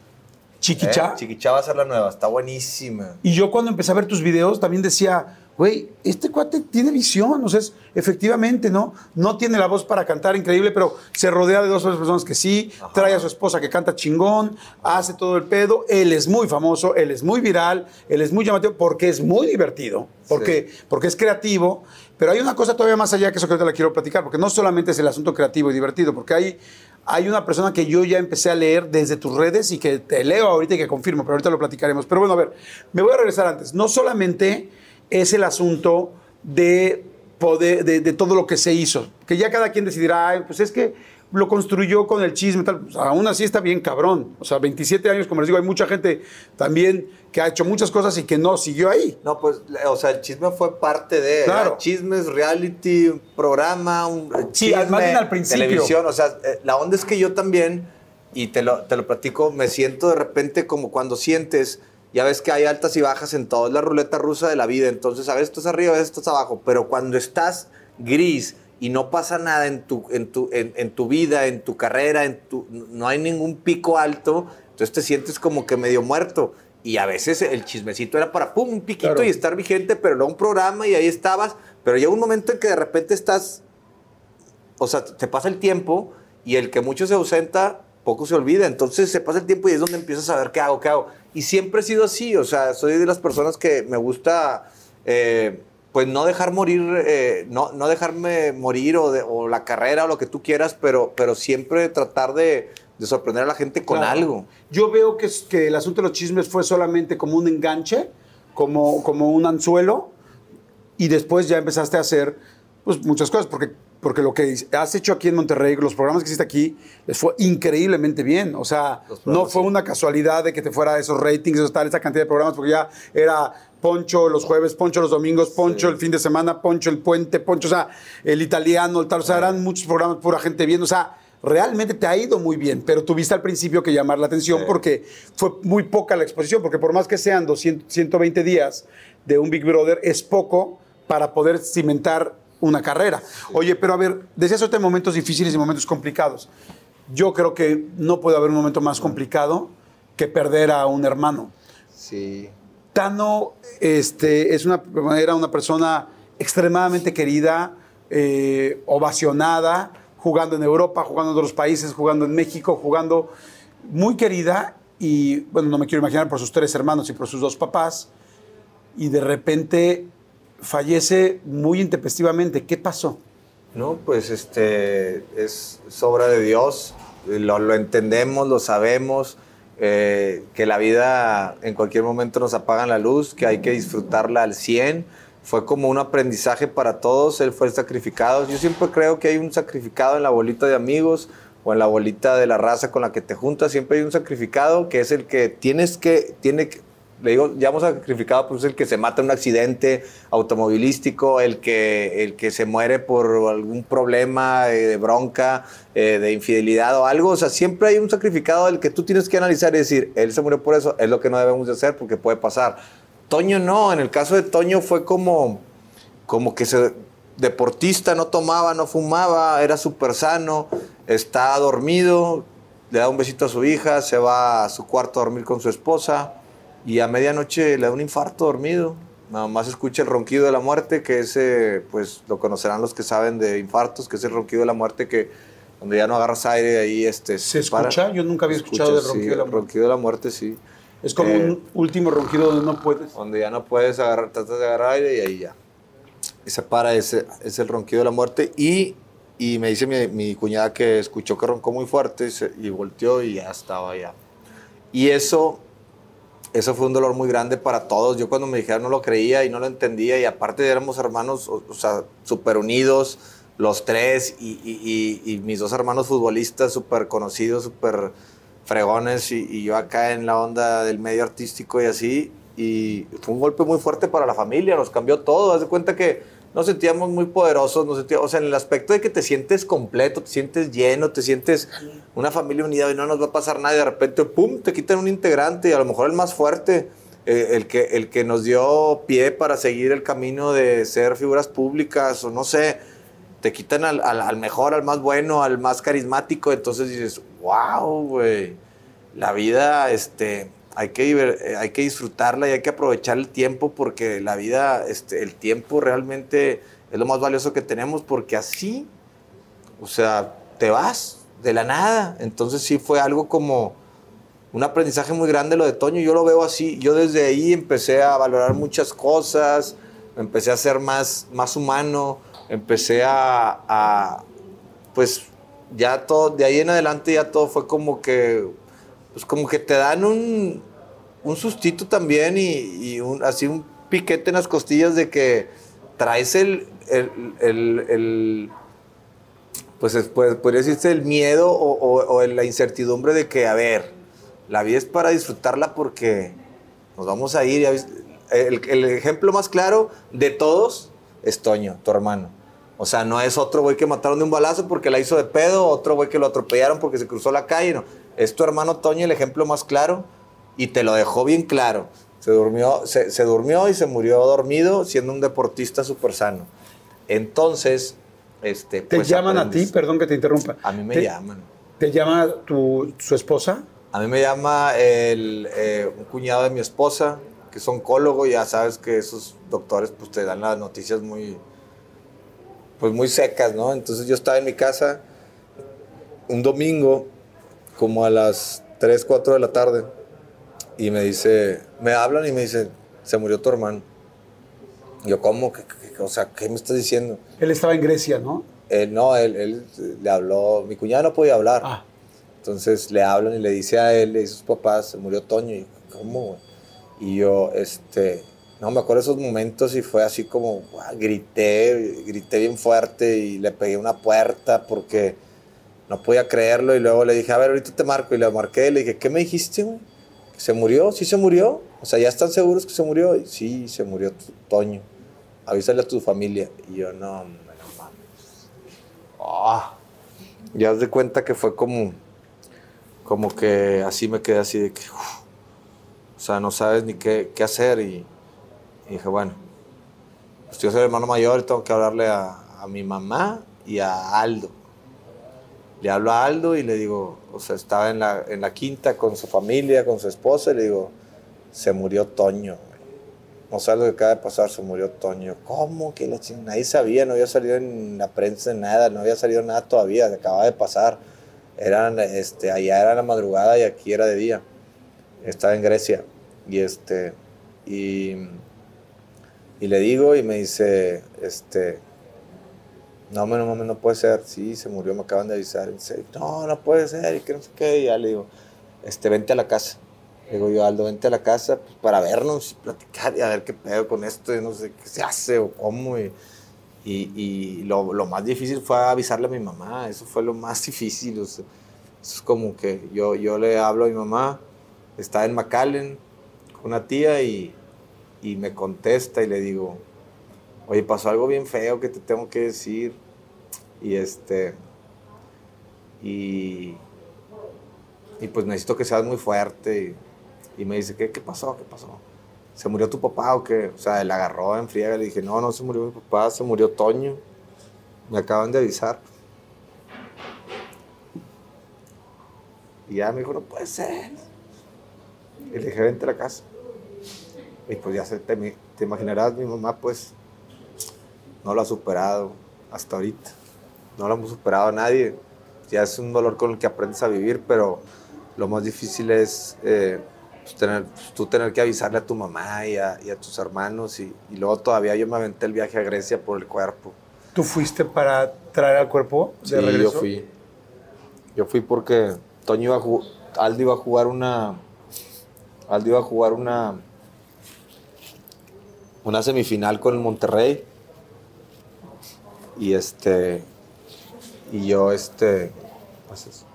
chiquichá. ¿Eh? Chiquichá va a ser la nueva. Está buenísima. Y yo cuando empecé a ver tus videos también decía, güey, este cuate tiene visión, o sea, es- efectivamente, ¿no? No tiene la voz para cantar increíble, pero se rodea de dos o tres personas que sí, trae a su esposa que canta chingón, hace todo el pedo, él es muy famoso, él es muy viral, él es muy llamativo porque es muy divertido, porque, porque es creativo, pero hay una cosa todavía más allá que eso que ahorita la quiero platicar, porque no solamente es el asunto creativo y divertido, porque hay... Hay una persona que yo ya empecé a leer desde tus redes y que te leo ahorita y que confirmo, pero ahorita lo platicaremos. Pero bueno, a ver, me voy a regresar antes. No solamente es el asunto de poder, de, de todo lo que se hizo, que ya cada quien decidirá, "Ay, pues es que lo construyó con el chisme, tal. Pues, aún así está bien cabrón. O sea, 27 años, como les digo, hay mucha gente también que ha hecho muchas cosas y que no siguió ahí. No, pues, o sea, el chisme fue parte de. Claro. Chismes, reality, un programa, un Sí, chisme, más bien al principio. televisión. O sea, eh, la onda es que yo también, y te lo, te lo platico, me siento de repente como cuando sientes. Ya ves que hay altas y bajas en todo, es la ruleta rusa de la vida. Entonces, a veces estás arriba, a veces estás abajo. Pero cuando estás gris y no pasa nada en tu, en tu, en, en tu vida, en tu carrera, en tu, no hay ningún pico alto, entonces te sientes como que medio muerto. Y a veces el chismecito era para, pum, un piquito Claro. y estar vigente, pero no un programa y ahí estabas. Pero llega un momento en que de repente estás, o sea, te pasa el tiempo y el que mucho se ausenta, poco se olvida. Entonces se pasa el tiempo y es donde empiezas a ver qué hago, qué hago. Y siempre he sido así, o sea, soy de las personas que me gusta, eh, pues no dejar morir, eh, no, no dejarme morir o, de- o la carrera o lo que tú quieras, pero, pero siempre tratar de, de sorprender a la gente con Claro. algo. Yo veo que el asunto de los chismes fue solamente como un enganche, como, como un anzuelo, y después ya empezaste a hacer pues, muchas cosas, porque, porque lo que has hecho aquí en Monterrey, los programas que hiciste aquí, les fue increíblemente bien. O sea, no fue una casualidad de que te fuera esos ratings, esos tal, esa cantidad de programas, porque ya era Poncho los jueves, Poncho los domingos, Poncho el fin de semana, Poncho el puente, Poncho, o sea, el italiano, el tal, o sea, eran muchos programas, pura gente viendo, o sea, realmente te ha ido muy bien, pero tuviste al principio que llamar la atención Sí. porque fue muy poca la exposición, porque por más que sean 200, 120 días de un Big Brother, es poco para poder cimentar una carrera. Oye, pero a ver, decías ahorita momentos difíciles y momentos complicados. Yo creo que no puede haber un momento más complicado que perder a un hermano. Sí. Tano este, es una, era una persona extremadamente querida, eh, ovacionada, jugando en Europa, jugando en otros países, jugando en México, jugando muy querida y, bueno, no me quiero imaginar por sus tres hermanos y por sus dos papás, y de repente fallece muy intempestivamente. ¿Qué pasó? No, pues este es, obra de Dios, lo, entendemos, lo sabemos, eh, que la vida en cualquier momento nos apagan la luz, que hay que disfrutarla al 100. Fue como un aprendizaje para todos, él fue el sacrificado. Yo siempre creo que hay un sacrificado en la bolita de amigos, o en la bolita de la raza con la que te juntas, siempre hay un sacrificado que es el que tienes que, tiene le digo, ya hemos sacrificado, pues el que se mata en un accidente automovilístico, el que, el que se muere por algún problema eh, de bronca, eh, de infidelidad o algo. O sea, siempre hay un sacrificado del que tú tienes que analizar y decir, él se murió por eso, es lo que no debemos de hacer porque puede pasar. Toño no, en el caso de Toño fue como, como que se deportista, no tomaba, no fumaba, era súper sano, está dormido, le da un besito a su hija, se va a su cuarto a dormir con su esposa y a medianoche le da un infarto dormido. Nada más escucha el ronquido de la muerte, que ese, pues lo conocerán los que saben de infartos, que es el ronquido de la muerte que donde ya no agarras aire ahí este se, escucha yo nunca había escuchado del ronquido de la muerte. ronquido de la muerte sí. Es como un eh, último ronquido donde no puedes. donde ya no puedes agarrar tratas de agarrar aire y ahí ya. Y se para ese es el ronquido de la muerte y, y me dice mi, mi, cuñada que escuchó que roncó muy fuerte y, se, y volteó y ya estaba allá y eso eso fue un dolor muy grande para todos. Yo cuando me dijeron no lo creía y no lo entendía y aparte éramos hermanos, o, sea, súper unidos, los tres y, y, y, mis dos hermanos futbolistas súper conocidos, súper fregones y, yo acá en la onda del medio artístico y así. Y fue un golpe muy fuerte para la familia, nos cambió todo. Haz de cuenta que nos sentíamos muy poderosos, nos sentíamos, o sea, en el aspecto de que te sientes completo, te sientes lleno, te sientes una familia unida y no nos va a pasar nada y de repente, ¡pum!, te quitan un integrante y a lo mejor el más fuerte, eh, el, que, el que nos dio pie para seguir el camino de ser figuras públicas o no sé, te quitan al, al, al mejor, al más bueno, al más carismático, entonces dices, wow, güey, la vida, este, hay que, eh, hay que disfrutarla y hay que aprovechar el tiempo porque la vida, este, el tiempo realmente es lo más valioso que tenemos porque así, o sea, te vas de la nada. Entonces sí fue algo como un aprendizaje muy grande lo de Toño. Yo lo veo así. Yo desde ahí empecé a valorar muchas cosas, empecé a ser más, más humano, empecé a, a pues ya todo, de ahí en adelante ya todo fue como que pues como que te dan un, un sustito también y, un, así un piquete en las costillas de que traes el, el, el, pues, pues podría decirse el miedo o, o, la incertidumbre de que, a ver, la vida es para disfrutarla porque nos vamos a ir. El, el ejemplo más claro de todos es Toño, tu hermano. O sea, no es otro güey que mataron de un balazo porque la hizo de pedo, otro güey que lo atropellaron porque se cruzó la calle, no. Es tu hermano Toño el ejemplo más claro y te lo dejó bien claro. Se durmió, se, se durmió y se murió dormido siendo un deportista súper sano. Entonces, este, ¿Te pues llaman aprendes. a ti? Perdón que te interrumpa. A mí me ¿Te, llaman. ¿Te llama tu, su esposa? A mí me llama el, eh, un cuñado de mi esposa, que es oncólogo, ya sabes que esos doctores pues te dan las noticias muy, pues muy secas, ¿no? Entonces yo estaba en mi casa un domingo, como a las 3, 4 de la tarde, y me dice, me hablan y me dicen, se murió tu hermano. Yo, ¿cómo? ¿Qué, qué, o sea, ¿qué me estás diciendo? Él estaba en Grecia, ¿no? Él, no, él, él le habló, mi cuñada no podía hablar. Ah. Entonces le hablan y le dice a él y a sus papás, se murió Toño. Y yo, ¿cómo? Y yo, este, no me acuerdo esos momentos y fue así como, wow, grité, grité bien fuerte y le pegué una puerta porque no podía creerlo. Y luego le dije, a ver, ahorita te marco. Y le marqué le dije, ¿qué me dijiste, güey? ¿Se murió? ¿Sí se murió? O sea, ¿ya están seguros que se murió? Sí, se murió Toño. Avísale a tu familia. Y yo, no, no mames. Oh. Ya haz de cuenta que fue como, como que así me quedé así de que, o sea, no sabes ni qué, qué hacer. Y, dije, bueno, pues yo soy el hermano mayor y tengo que hablarle a mi mamá y a Aldo le hablo a Aldo y le digo, o sea, estaba en la, en la quinta con su familia, con su esposa, y le digo, se murió Toño. No sabes lo que acaba de pasar, se murió Toño. ¿Cómo? que la chingada? Nadie sabía, no había salido en la prensa nada, no había salido nada todavía, acaba de pasar. Eran, este, allá era la madrugada y aquí era de día. Estaba en Grecia. Y este, y, y le digo y me dice, este, no, no, no, no puede ser. Sí, se murió, me acaban de avisar. No, no puede ser. Y que no sé qué. Y ya le digo, este, vente a la casa. Le digo yo, Aldo, vente a la casa pues, para vernos y platicar y a ver qué pedo con esto. Y no sé qué se hace o cómo. Y, Y, lo, lo, más difícil fue avisarle a mi mamá, eso fue lo más difícil. O sea, es como que yo, yo le hablo a mi mamá, está en McAllen con una tía y, y me contesta y le digo, oye, pasó algo bien feo que te tengo que decir. Y este, y, y pues necesito que seas muy fuerte. Y, me dice, ¿qué, ¿qué pasó? ¿Qué pasó? ¿Se murió tu papá o qué? O sea, él agarró en friega le dije, no, no se murió mi papá, se murió Toño. Me acaban de avisar. Y ya me dijo, no puede ser. Y le dije, vente a la casa. Y pues ya se, te, te imaginarás, mi mamá pues no lo ha superado hasta ahorita. No lo hemos superado a nadie. Ya es un dolor con el que aprendes a vivir, pero lo más difícil es eh, pues tener, pues tú tener que avisarle a tu mamá y a, y a tus hermanos. Y, y, luego todavía yo me aventé el viaje a Grecia por el cuerpo. ¿Tú fuiste para traer al cuerpo de sí, regreso? yo fui. Yo fui porque Toño iba a jugar, Aldo iba a jugar una... Aldo iba a jugar una... Una semifinal con el Monterrey. Y este... Y yo, este... Pues.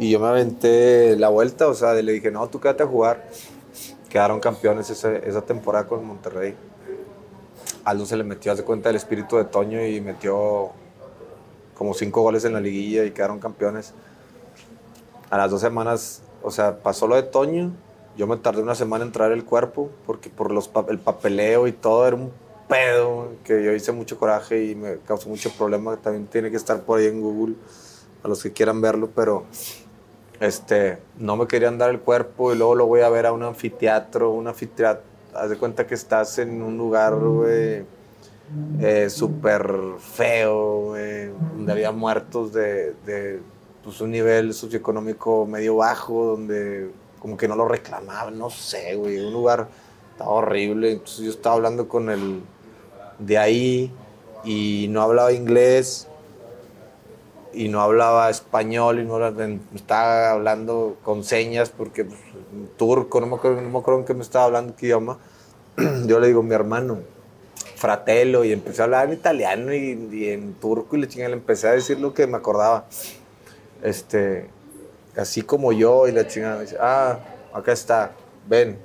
Y yo me aventé la vuelta, o sea, le dije, no, tú quédate a jugar. Quedaron campeones esa, esa temporada con Monterrey. Aldo se le metió, hace cuenta, el espíritu de Toño y metió como cinco goles en la liguilla y quedaron campeones. A las dos semanas, o sea, pasó lo de Toño. Yo me tardé una semana en traer el cuerpo porque por los, el papeleo y todo era un pedo que yo hice mucho coraje y me causó mucho problema. También tiene que estar por ahí en Google a los que quieran verlo, pero este, no me querían dar el cuerpo y luego lo voy a ver a un anfiteatro, un anfiteatro, haz de cuenta que estás en un lugar, güey, eh, súper feo, donde había muertos de, de pues, un nivel socioeconómico medio bajo, donde como que no lo reclamaban, no sé, güey, un lugar estaba horrible, entonces yo estaba hablando con el de ahí y no hablaba inglés y no hablaba español y no estaba hablando con señas porque pues, turco, no me, acuerdo, no me acuerdo en qué me estaba hablando, qué idioma. Yo le digo, mi hermano, fratello, y empecé a hablar en italiano y, en turco y le, chinga, le empecé a decir lo que me acordaba. Este, así como yo, y la chingada dice, ah, acá está, ven.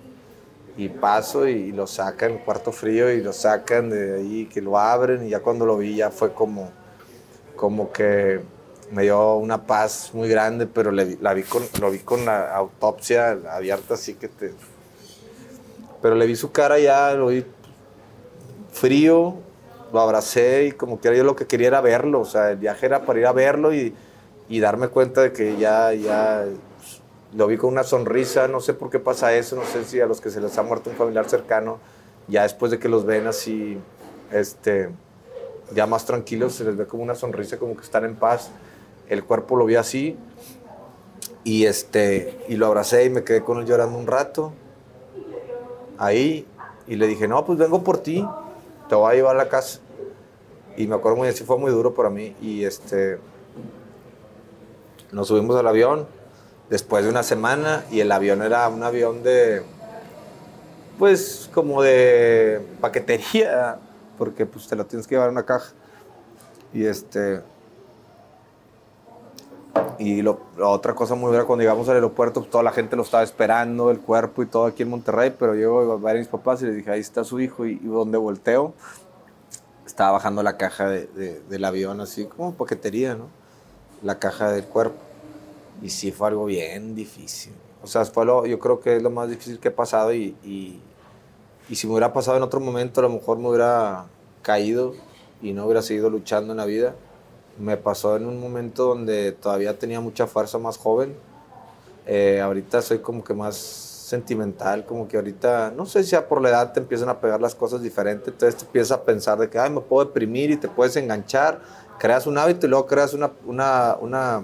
Y paso y lo sacan cuarto frío y lo sacan de ahí, que lo abren y ya cuando lo vi ya fue como, como que me dio una paz muy grande, pero le, la vi con, lo vi con la autopsia abierta, así que te... Pero le vi su cara ya, lo vi frío, lo abracé y como que yo lo que quería era verlo, o sea, el viaje era para ir a verlo y, y darme cuenta de que ya, ya lo vi con una sonrisa, no sé por qué pasa eso, no sé si a los que se les ha muerto un familiar cercano, ya después de que los ven así, este, ya más tranquilos, se les ve como una sonrisa, como que están en paz. El cuerpo lo vi así y este y lo abracé y me quedé con él llorando un rato ahí y le dije no pues vengo por ti te voy a llevar a la casa y me acuerdo muy así fue muy duro para mí y este nos subimos al avión después de una semana y el avión era un avión de pues como de paquetería porque pues te lo tienes que llevar en una caja y este y la otra cosa muy dura, cuando llegamos al aeropuerto, pues, toda la gente lo estaba esperando, el cuerpo y todo aquí en Monterrey, pero llego a ver a mis papás y les dije, ahí está su hijo, y, donde volteo, estaba bajando la caja de, del avión, así como paquetería, ¿no? La caja del cuerpo. Y sí fue algo bien difícil. O sea, fue lo, yo creo que es lo más difícil que he pasado y, y, y si me hubiera pasado en otro momento, a lo mejor me hubiera caído y no hubiera seguido luchando en la vida me pasó en un momento donde todavía tenía mucha fuerza más joven. Eh, ahorita soy como que más sentimental, como que ahorita, no sé si ya por la edad te empiezan a pegar las cosas diferentes, entonces te empiezas a pensar de que, ay, me puedo deprimir y te puedes enganchar, creas un hábito y luego creas una, una, una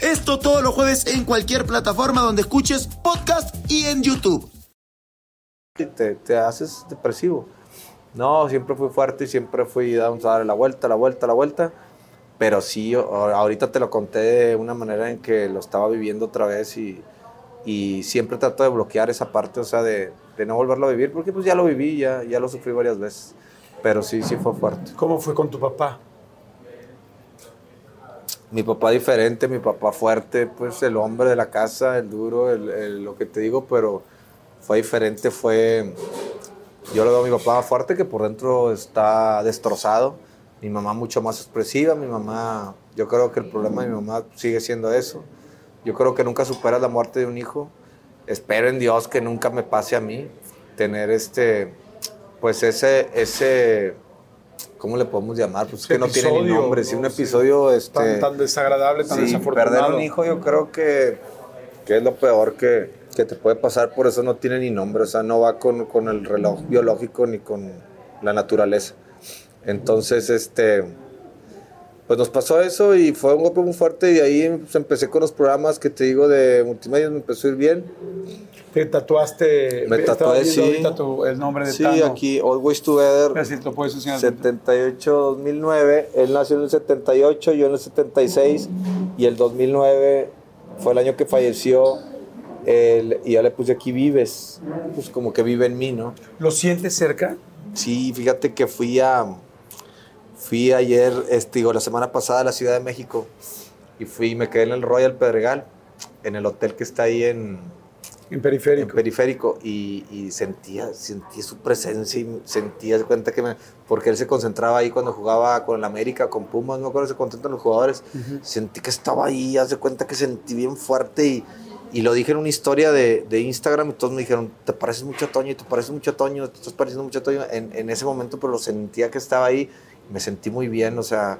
Esto todos los jueves en cualquier plataforma donde escuches podcast y en YouTube. Te, te haces depresivo. No, siempre fui fuerte y siempre fui a dar la vuelta, la vuelta, la vuelta. Pero sí, ahorita te lo conté de una manera en que lo estaba viviendo otra vez y, y siempre trato de bloquear esa parte, o sea, de, de, no volverlo a vivir, porque pues ya lo viví, ya, ya lo sufrí varias veces. Pero sí, sí fue fuerte. ¿Cómo fue con tu papá? Mi papá diferente, mi papá fuerte, pues el hombre de la casa, el duro, el, lo que te digo, pero fue diferente, fue... Yo lo veo a mi papá fuerte que por dentro está destrozado, mi mamá mucho más expresiva, mi mamá, yo creo que el problema de mi mamá sigue siendo eso, yo creo que nunca superas la muerte de un hijo, espero en Dios que nunca me pase a mí tener este, pues ese, ese ¿cómo le podemos llamar? Pues es que no tiene ni nombre, sí, un episodio este, tan, desagradable, tan desafortunado. Perder un hijo yo creo que, que es lo peor que, que, te puede pasar, por eso no tiene ni nombre, o sea, no va con, con el reloj biológico ni con la naturaleza. Entonces, este, pues nos pasó eso y fue un golpe muy fuerte y ahí pues, empecé con los programas que te digo de multimedia, me empezó a ir bien. ¿Te tatuaste? Me tatué, sí. el nombre de Sí, aquí, Always Together. 78-2009. Él nació en el 78, yo en el 76. Y el 2009 fue el año que falleció. Él, y ya le puse aquí Vives. Pues como que vive en mí, ¿no? ¿Lo sientes cerca? Sí, fíjate que fui a. Fui ayer, este, digo, la semana pasada a la Ciudad de México. Y fui, me quedé en el Royal Pedregal, en el hotel que está ahí en en periférico. En periférico. Y, sentía, sentía su presencia y sentía, cuenta que me, porque él se concentraba ahí cuando jugaba con el América, con Pumas, no me acuerdo, se concentran los jugadores. Sentí que estaba ahí, haz de cuenta que sentí bien fuerte y, y lo dije en una historia de, de, Instagram y todos me dijeron, te pareces mucho a Toño y te pareces mucho a Toño, te estás pareciendo mucho a Toño. En, en ese momento, pero lo sentía que estaba ahí, me sentí muy bien, o sea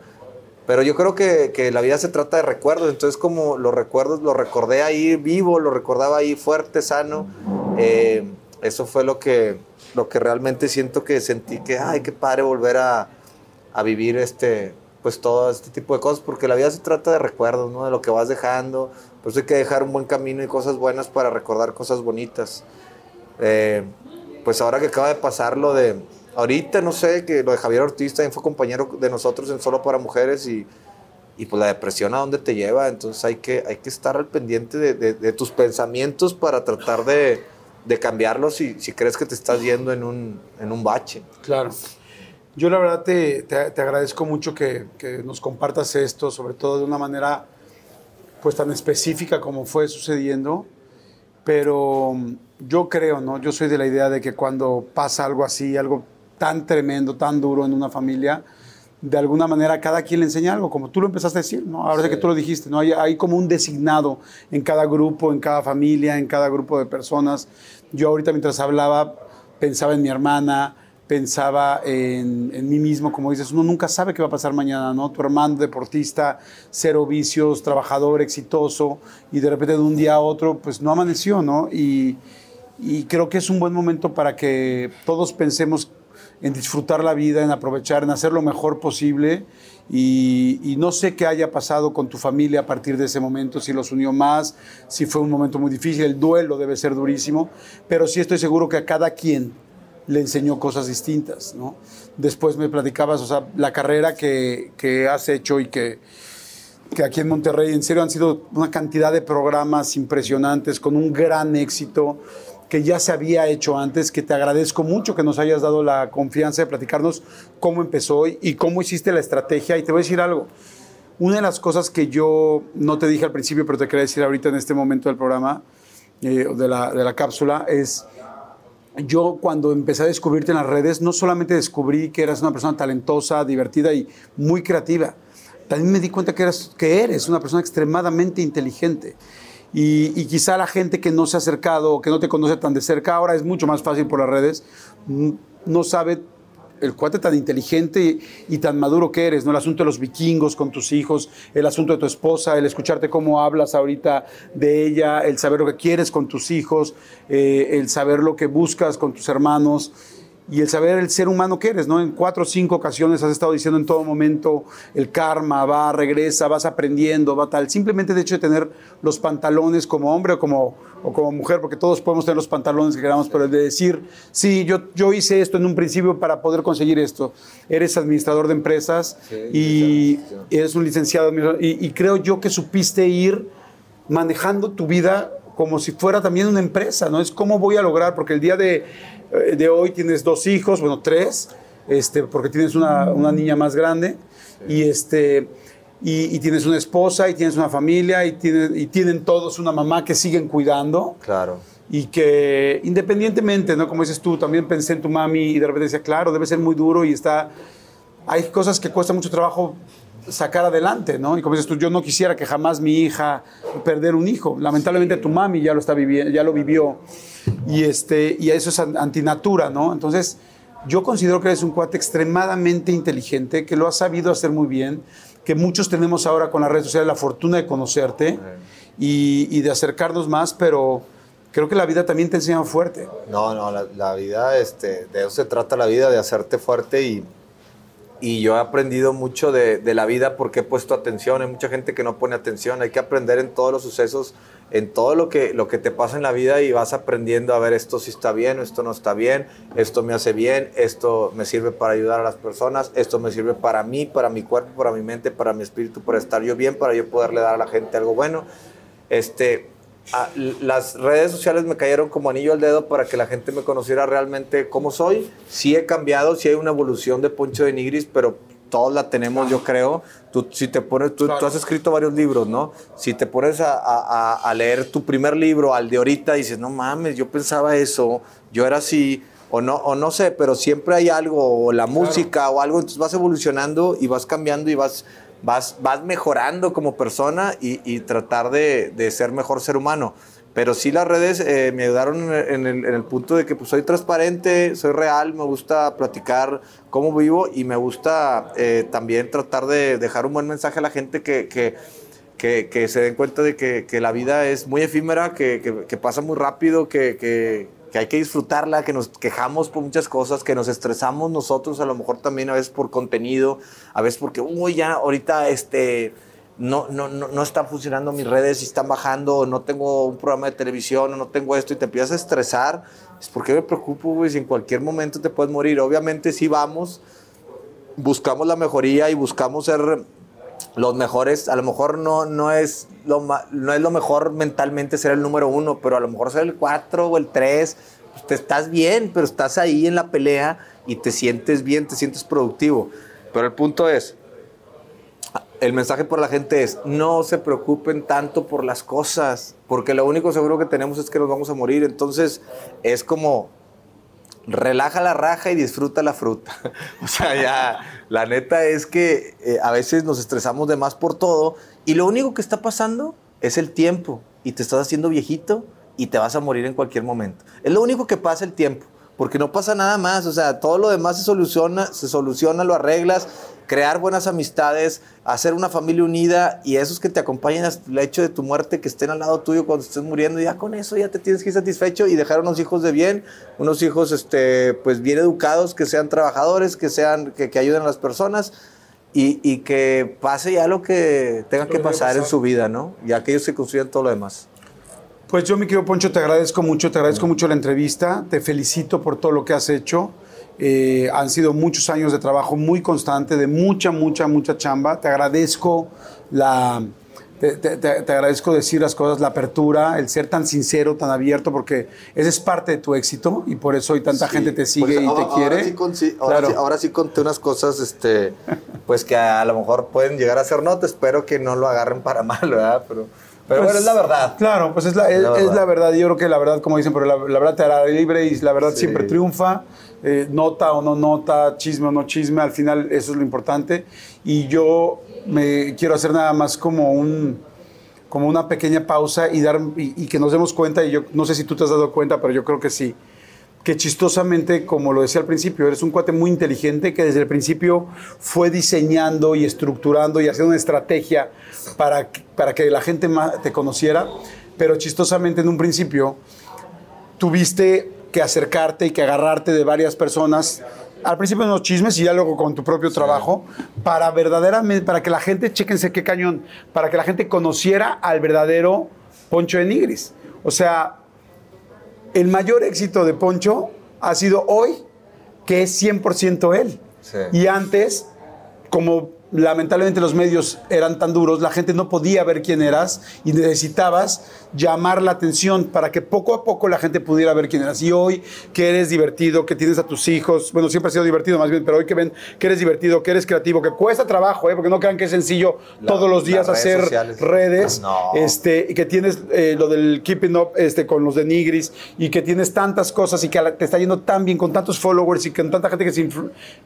pero yo creo que, que, la vida se trata de recuerdos, entonces como los recuerdos lo recordé ahí vivo, lo recordaba ahí fuerte, sano, eh, eso fue lo que, lo que realmente siento que sentí que, ay, qué padre volver a, a, vivir este, pues todo este tipo de cosas, porque la vida se trata de recuerdos, ¿no? De lo que vas dejando, pues hay que dejar un buen camino y cosas buenas para recordar cosas bonitas. Eh, pues ahora que acaba de pasar lo de Ahorita, no sé, que lo de Javier Ortiz también fue compañero de nosotros en Solo para Mujeres y, y pues la depresión a dónde te lleva. Entonces hay que, hay que estar al pendiente de, de, tus pensamientos para tratar de, de cambiarlos si, si, crees que te estás yendo en un, en un bache. Claro. Yo la verdad te, te, te agradezco mucho que, que, nos compartas esto, sobre todo de una manera pues tan específica como fue sucediendo, pero yo creo, ¿no? Yo soy de la idea de que cuando pasa algo así, algo tan tremendo, tan duro en una familia, de alguna manera cada quien le enseña algo, como tú lo empezaste a decir, ¿no? Ahora que tú lo dijiste, ¿no? Hay, hay, como un designado en cada grupo, en cada familia, en cada grupo de personas. Yo ahorita mientras hablaba pensaba en mi hermana, pensaba en, en, mí mismo, como dices, uno nunca sabe qué va a pasar mañana, ¿no? Tu hermano deportista, cero vicios, trabajador, exitoso, y de repente de un día a otro, pues no amaneció, ¿no? Y, y creo que es un buen momento para que todos pensemos en disfrutar la vida, en aprovechar, en hacer lo mejor posible. Y, no sé qué haya pasado con tu familia a partir de ese momento, si los unió más, si fue un momento muy difícil, el duelo debe ser durísimo, pero sí estoy seguro que a cada quien le enseñó cosas distintas. ¿no? Después me platicabas, o sea, la carrera que, que has hecho y que, que aquí en Monterrey, en serio, han sido una cantidad de programas impresionantes, con un gran éxito que ya se había hecho antes, que te agradezco mucho que nos hayas dado la confianza de platicarnos cómo empezó y cómo hiciste la estrategia. Y te voy a decir algo, una de las cosas que yo no te dije al principio, pero te quería decir ahorita en este momento del programa, eh, de, la, cápsula, es yo cuando empecé a descubrirte en las redes, no solamente descubrí que eras una persona talentosa, divertida y muy creativa, también me di cuenta que, eras, que eres una persona extremadamente inteligente. Y, quizá la gente que no se ha acercado, que no te conoce tan de cerca, ahora es mucho más fácil por las redes, no sabe el cuate tan inteligente y, tan maduro que eres, ¿no? El asunto de los vikingos con tus hijos, el asunto de tu esposa, el escucharte cómo hablas ahorita de ella, el saber lo que quieres con tus hijos, eh, el saber lo que buscas con tus hermanos y el saber el ser humano que eres, ¿no? En cuatro o cinco ocasiones has estado diciendo en todo momento el karma, va, regresa, vas aprendiendo, va tal. Simplemente de hecho de tener los pantalones como hombre o como, o como mujer, porque todos podemos tener los pantalones que queramos, pero el de decir, sí, yo, yo hice esto en un principio para poder conseguir esto. Eres administrador de empresas y eres un licenciado y, y creo yo que supiste ir manejando tu vida como si fuera también una empresa, ¿no? Es cómo voy a lograr, porque el día de de hoy tienes dos hijos, bueno, tres, este, porque tienes una, una niña más grande y, este, y, tienes una esposa y tienes una familia y, tienen, y tienen todos una mamá que siguen cuidando. Claro. Y que independientemente, ¿no? Como dices tú, también pensé en tu mami y de repente decía, claro, debe ser muy duro y está... Hay cosas que cuesta mucho trabajo sacar adelante, ¿no? Y como dices tú, yo no quisiera que jamás mi hija perder un hijo. Lamentablemente tu mami ya lo está viviendo, ya lo vivió y, este, y eso es antinatura, ¿no? Entonces, yo considero que eres un cuate extremadamente inteligente, que lo has sabido hacer muy bien, que muchos tenemos ahora con las redes sociales la fortuna de conocerte y, de acercarnos más, pero creo que la vida también te enseña fuerte. No, no, la, la, vida, este, de eso se trata la vida, de hacerte fuerte y, y yo he aprendido mucho de, de, la vida porque he puesto atención. Hay mucha gente que no pone atención. Hay que aprender en todos los sucesos, en todo lo que, lo que te pasa en la vida y vas aprendiendo a ver esto si está bien esto no está bien, esto me hace bien, esto me sirve para ayudar a las personas, esto me sirve para mí, para mi cuerpo, para mi mente, para mi espíritu, para estar yo bien, para yo poderle dar a la gente algo bueno. Este, Ah, las redes sociales me cayeron como anillo al dedo para que la gente me conociera realmente cómo soy. Sí he cambiado, sí hay una evolución de Poncho de Nigris, pero todos la tenemos, yo creo. Tú, si te pones, tú, has escrito varios libros, ¿no? Si te pones a, a, leer tu primer libro al de ahorita, dices, no mames, yo pensaba eso, yo era así, o no, o no sé, pero siempre hay algo, o la música o algo, entonces vas evolucionando y vas cambiando y vas vas, vas mejorando como persona y, tratar de, ser mejor ser humano. Pero sí las redes eh, me ayudaron en el, punto de que pues, soy transparente, soy real, me gusta platicar cómo vivo y me gusta eh, también tratar de dejar un buen mensaje a la gente que, que, se den cuenta de que, la vida es muy efímera, que, pasa muy rápido, que, que hay que disfrutarla, que nos quejamos por muchas cosas, que nos estresamos nosotros, a lo mejor también a veces por contenido, a veces porque, uy, ya ahorita este, no, no, no, no están funcionando mis redes y están bajando, no tengo un programa de televisión, o no tengo esto, y te empiezas a estresar. Es porque me preocupo, güey, si en cualquier momento te puedes morir. Obviamente sí vamos, buscamos la mejoría y buscamos ser los mejores, a lo mejor no, no, es lo, no es lo mejor mentalmente ser el número uno, pero a lo mejor ser el cuatro o el tres, pues te estás bien, pero estás ahí en la pelea y te sientes bien, te sientes productivo. Pero el punto es, el mensaje por la gente es, no se preocupen tanto por las cosas, porque lo único seguro que tenemos es que nos vamos a morir. Entonces es como, relaja la raja y disfruta la fruta. o sea, ya, la neta es que eh, a veces nos estresamos de más por todo y lo único que está pasando es el tiempo y te estás haciendo viejito y te vas a morir en cualquier momento. Es lo único que pasa el tiempo, porque no pasa nada más, o sea, todo lo demás se soluciona, se soluciona, lo arreglas crear buenas amistades, hacer una familia unida y esos que te acompañen hasta el hecho de tu muerte, que estén al lado tuyo cuando estés muriendo, ya con eso ya te tienes que ir satisfecho y dejar unos hijos de bien, unos hijos este, pues bien educados, que sean trabajadores, que, sean, que, que ayuden a las personas. Y, y, que pase ya lo que tenga que pasar en su vida, ¿no? Ya que ellos se construyan todo lo demás. Pues yo, mi querido Poncho, te agradezco mucho, te agradezco mucho la entrevista, te felicito por todo lo que has hecho. Eh, han sido muchos años de trabajo muy constante, de mucha, mucha, mucha chamba. Te agradezco la... Te, agradezco decir las cosas, la apertura, el ser tan sincero, tan abierto, porque ese es parte de tu éxito y por eso hoy tanta gente te sigue y te quiere. Ahora sí, conté unas cosas, este, pues que a, lo mejor pueden llegar a ser notas, espero que no lo agarren para mal, ¿verdad? Pero, pero bueno, es la verdad. Claro, pues es la, es, la, verdad. Yo creo que la verdad, como dicen, pero la, verdad te hará libre y la verdad siempre triunfa. Eh, nota o no nota, chisme o no chisme, al final eso es lo importante. Y yo me quiero hacer nada más como un como una pequeña pausa y dar y, y que nos demos cuenta y yo no sé si tú te has dado cuenta, pero yo creo que sí que chistosamente, como lo decía al principio, eres un cuate muy inteligente que desde el principio fue diseñando y estructurando y haciendo una estrategia para, para que la gente te conociera, pero chistosamente en un principio tuviste que acercarte y que agarrarte de varias personas. Al principio en los chismes y ya luego con tu propio trabajo, para verdaderamente, para que la gente, chéquense qué cañón, para que la gente conociera al verdadero Poncho de Nigris. O sea, el mayor éxito de Poncho ha sido hoy, que es 100% él. Sí. Y antes, como lamentablemente los medios eran tan duros, la gente no podía ver quién eras y necesitabas llamar la atención para que poco a poco la gente pudiera ver quién eras. Y hoy que eres divertido, que tienes a tus hijos, bueno, siempre has sido divertido más bien, pero hoy que ven que eres divertido, que eres creativo, que cuesta trabajo, ¿eh? porque no crean que es sencillo La- todos los días redes hacer sociales. redes, No. este, y que tienes eh, lo del Keeping Up este, con los de Nigris y que tienes tantas cosas y que la- te está yendo tan bien con tantos followers y con tanta gente que, se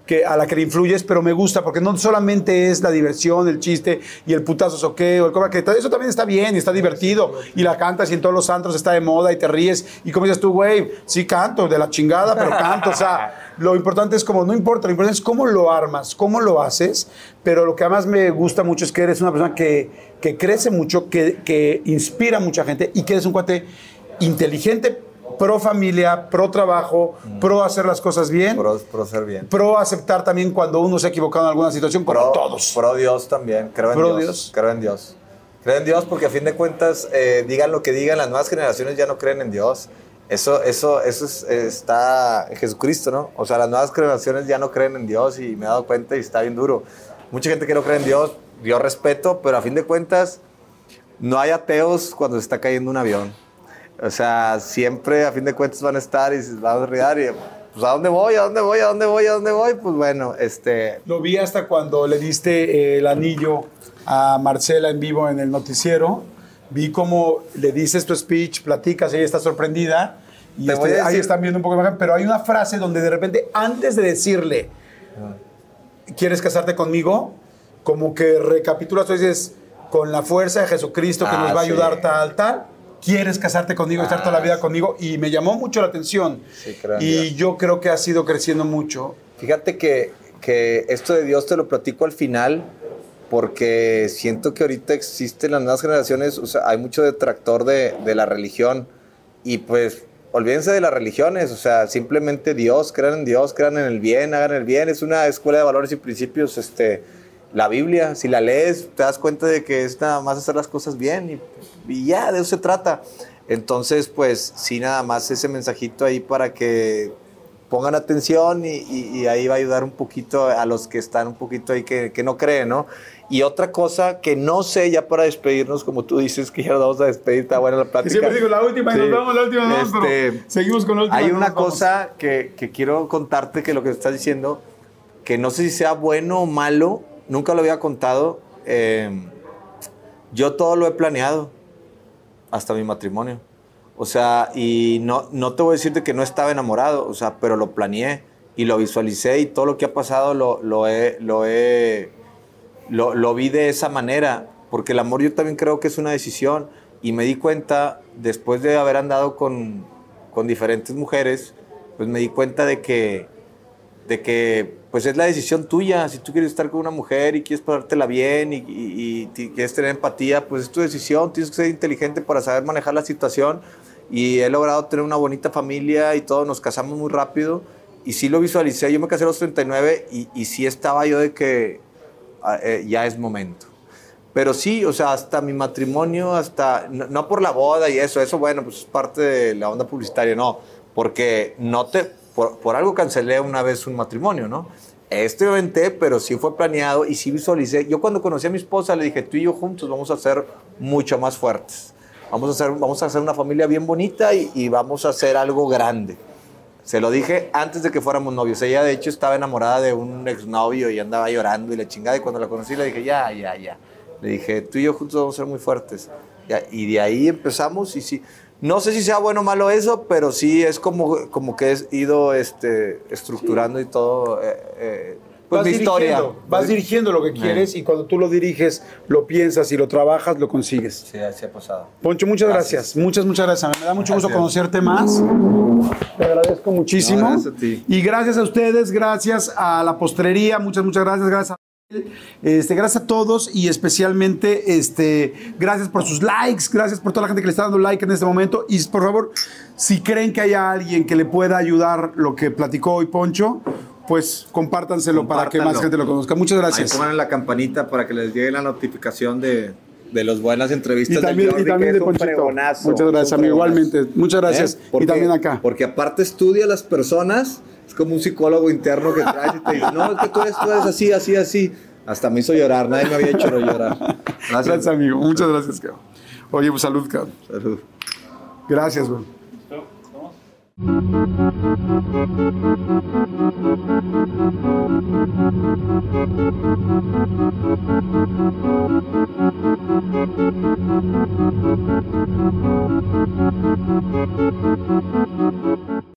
que a la que le influyes, pero me gusta porque no solamente es la diversión, el chiste y el putazo soqueo, el cobra, que todo eso también está bien y está divertido. Y la cantas y en todos los antros está de moda y te ríes. Y como dices tú, güey, sí canto de la chingada, pero canto, o sea, lo importante es como, no importa, lo importante es cómo lo armas, cómo lo haces, pero lo que además me gusta mucho es que eres una persona que, que crece mucho, que, que inspira a mucha gente y que eres un cuate inteligente, pro familia, pro trabajo, pro hacer las cosas bien, pro, Pro, pro ser bien. aceptar también cuando uno se ha equivocado en alguna situación, como Pro, todos. Pro Dios también, creo en Pro Dios, Dios. Creo en Dios. Creo en Dios porque a fin de cuentas, eh, digan lo que digan, las nuevas generaciones ya no creen en Dios. Eso, eso, eso es- está en Jesucristo, ¿no? O sea, las nuevas generaciones ya no creen en Dios y me he dado cuenta y está bien duro. Mucha gente que no cree en Dios, yo respeto, pero a fin de cuentas, no hay ateos cuando se está cayendo un avión. O sea, siempre a fin de cuentas van a estar y se van a riar y pues ¿a dónde voy? ¿A dónde voy? ¿A dónde voy? ¿A dónde voy? Pues bueno, este, Lo vi hasta cuando le diste eh, el anillo a Marcela en vivo en el noticiero. Vi cómo le dices tu speech, platicas, ella está sorprendida. Y Te este, a ahí decir- están viendo un poco imagen, pero hay una frase donde de repente, antes de decirle, ¿quieres casarte conmigo? Como que recapitulas, tú dices, con la fuerza de Jesucristo que Ah, nos va a sí. ayudar tal, tal. ¿Quieres casarte conmigo y estar toda la Ah, vida conmigo? Y me llamó mucho la atención. Sí, y Dios. yo creo que ha sido creciendo mucho. Fíjate que, que esto de Dios te lo platico al final porque siento que ahorita existen las nuevas generaciones, o sea, hay mucho detractor de, de la religión y pues olvídense de las religiones, o sea, simplemente Dios, crean en Dios, crean en el bien, hagan el bien, es una escuela de valores y principios, este, la Biblia, si la lees te das cuenta de que es nada más hacer las cosas bien y, y ya, de eso se trata. Entonces, pues sí, nada más ese mensajito ahí para que pongan atención y, y- y ahí va a ayudar un poquito a los que están un poquito ahí que, que no creen, ¿no? Y otra cosa que no sé, ya para despedirnos, como tú dices que ya nos vamos a despedir, está buena la plática. siempre digo la última y nos Sí. vamos, la última nos vamos, pero Este, seguimos con la última. Hay una cosa que, que quiero contarte que lo que estás diciendo, que no sé si sea bueno o malo, nunca lo había contado. eh, yo todo lo he planeado, hasta mi matrimonio. O sea, y no, no te voy a decir de que no estaba enamorado, o sea, pero lo planeé y lo visualicé y todo lo que ha pasado lo, lo he, lo he, lo vi de esa manera, porque el amor yo también creo que es una decisión y me di cuenta, después de haber andado con, con diferentes mujeres, pues me di cuenta de que, de que pues es la decisión tuya, si tú quieres estar con una mujer y quieres pasártela bien y, y- y quieres tener empatía, pues es tu decisión, tienes que ser inteligente para saber manejar la situación. Y he logrado tener una bonita familia y todo, nos casamos muy rápido. Y sí lo visualicé, yo me casé a los 39 y, y sí estaba yo de que ah, eh, ya es momento. Pero sí, o sea, hasta mi matrimonio, hasta, no, no por la boda y eso, eso bueno, pues es parte de la onda publicitaria, no, porque no te, por, algo cancelé una vez un matrimonio, ¿no? Me aventé, pero sí fue planeado y sí visualicé. Yo cuando conocí a mi esposa le dije, tú y yo juntos vamos a ser mucho más fuertes. Vamos a hacer, vamos a hacer una familia bien bonita y, y vamos a hacer algo grande. Se lo dije antes de que fuéramos novios. Ella, de hecho, estaba enamorada de un exnovio y andaba llorando y la chingada. Y cuando la conocí, le dije, ya, ya, ya. Le dije, tú y yo juntos vamos a ser muy fuertes. Y de ahí empezamos. Y sí, no sé si sea bueno o malo eso, pero sí es como, como que he ido este, estructurando y todo. eh, eh, Pues vas mi historia. dirigiendo, vas dirigiendo lo que quieres y cuando tú lo diriges, lo piensas y lo trabajas, lo consigues. Sí, así ha pasado. Poncho, muchas gracias. Muchas, muchas gracias. Me da mucho gusto conocerte más. Te agradezco muchísimo. No, gracias a ti. Y gracias a ustedes, gracias a la postrería, muchas, muchas gracias. Gracias a este, gracias a todos y especialmente este, gracias por sus likes, gracias por toda la gente que le está dando like en este momento. Y por favor, si creen que haya alguien que le pueda ayudar lo que platicó hoy Poncho, pues compártanselo para que más gente lo conozca. Muchas Ahí gracias. pongan la campanita para que les llegue la notificación de, de las buenas entrevistas Y también, Jordi, y también de Ponchito. Muchas gracias, amigo. Igualmente. Muchas gracias. ¿Eh? Y Porque- también acá. Porque aparte estudia a las personas, es como un psicólogo interno que traes y te dice, no, es que tú eres, tú eres así, así, así. Hasta me hizo llorar, nadie me había hecho llorar. Gracias. Gracias, amigo. Muchas gracias, cabrón. Oye, pues salud, cabrón. Salud. Gracias, güey.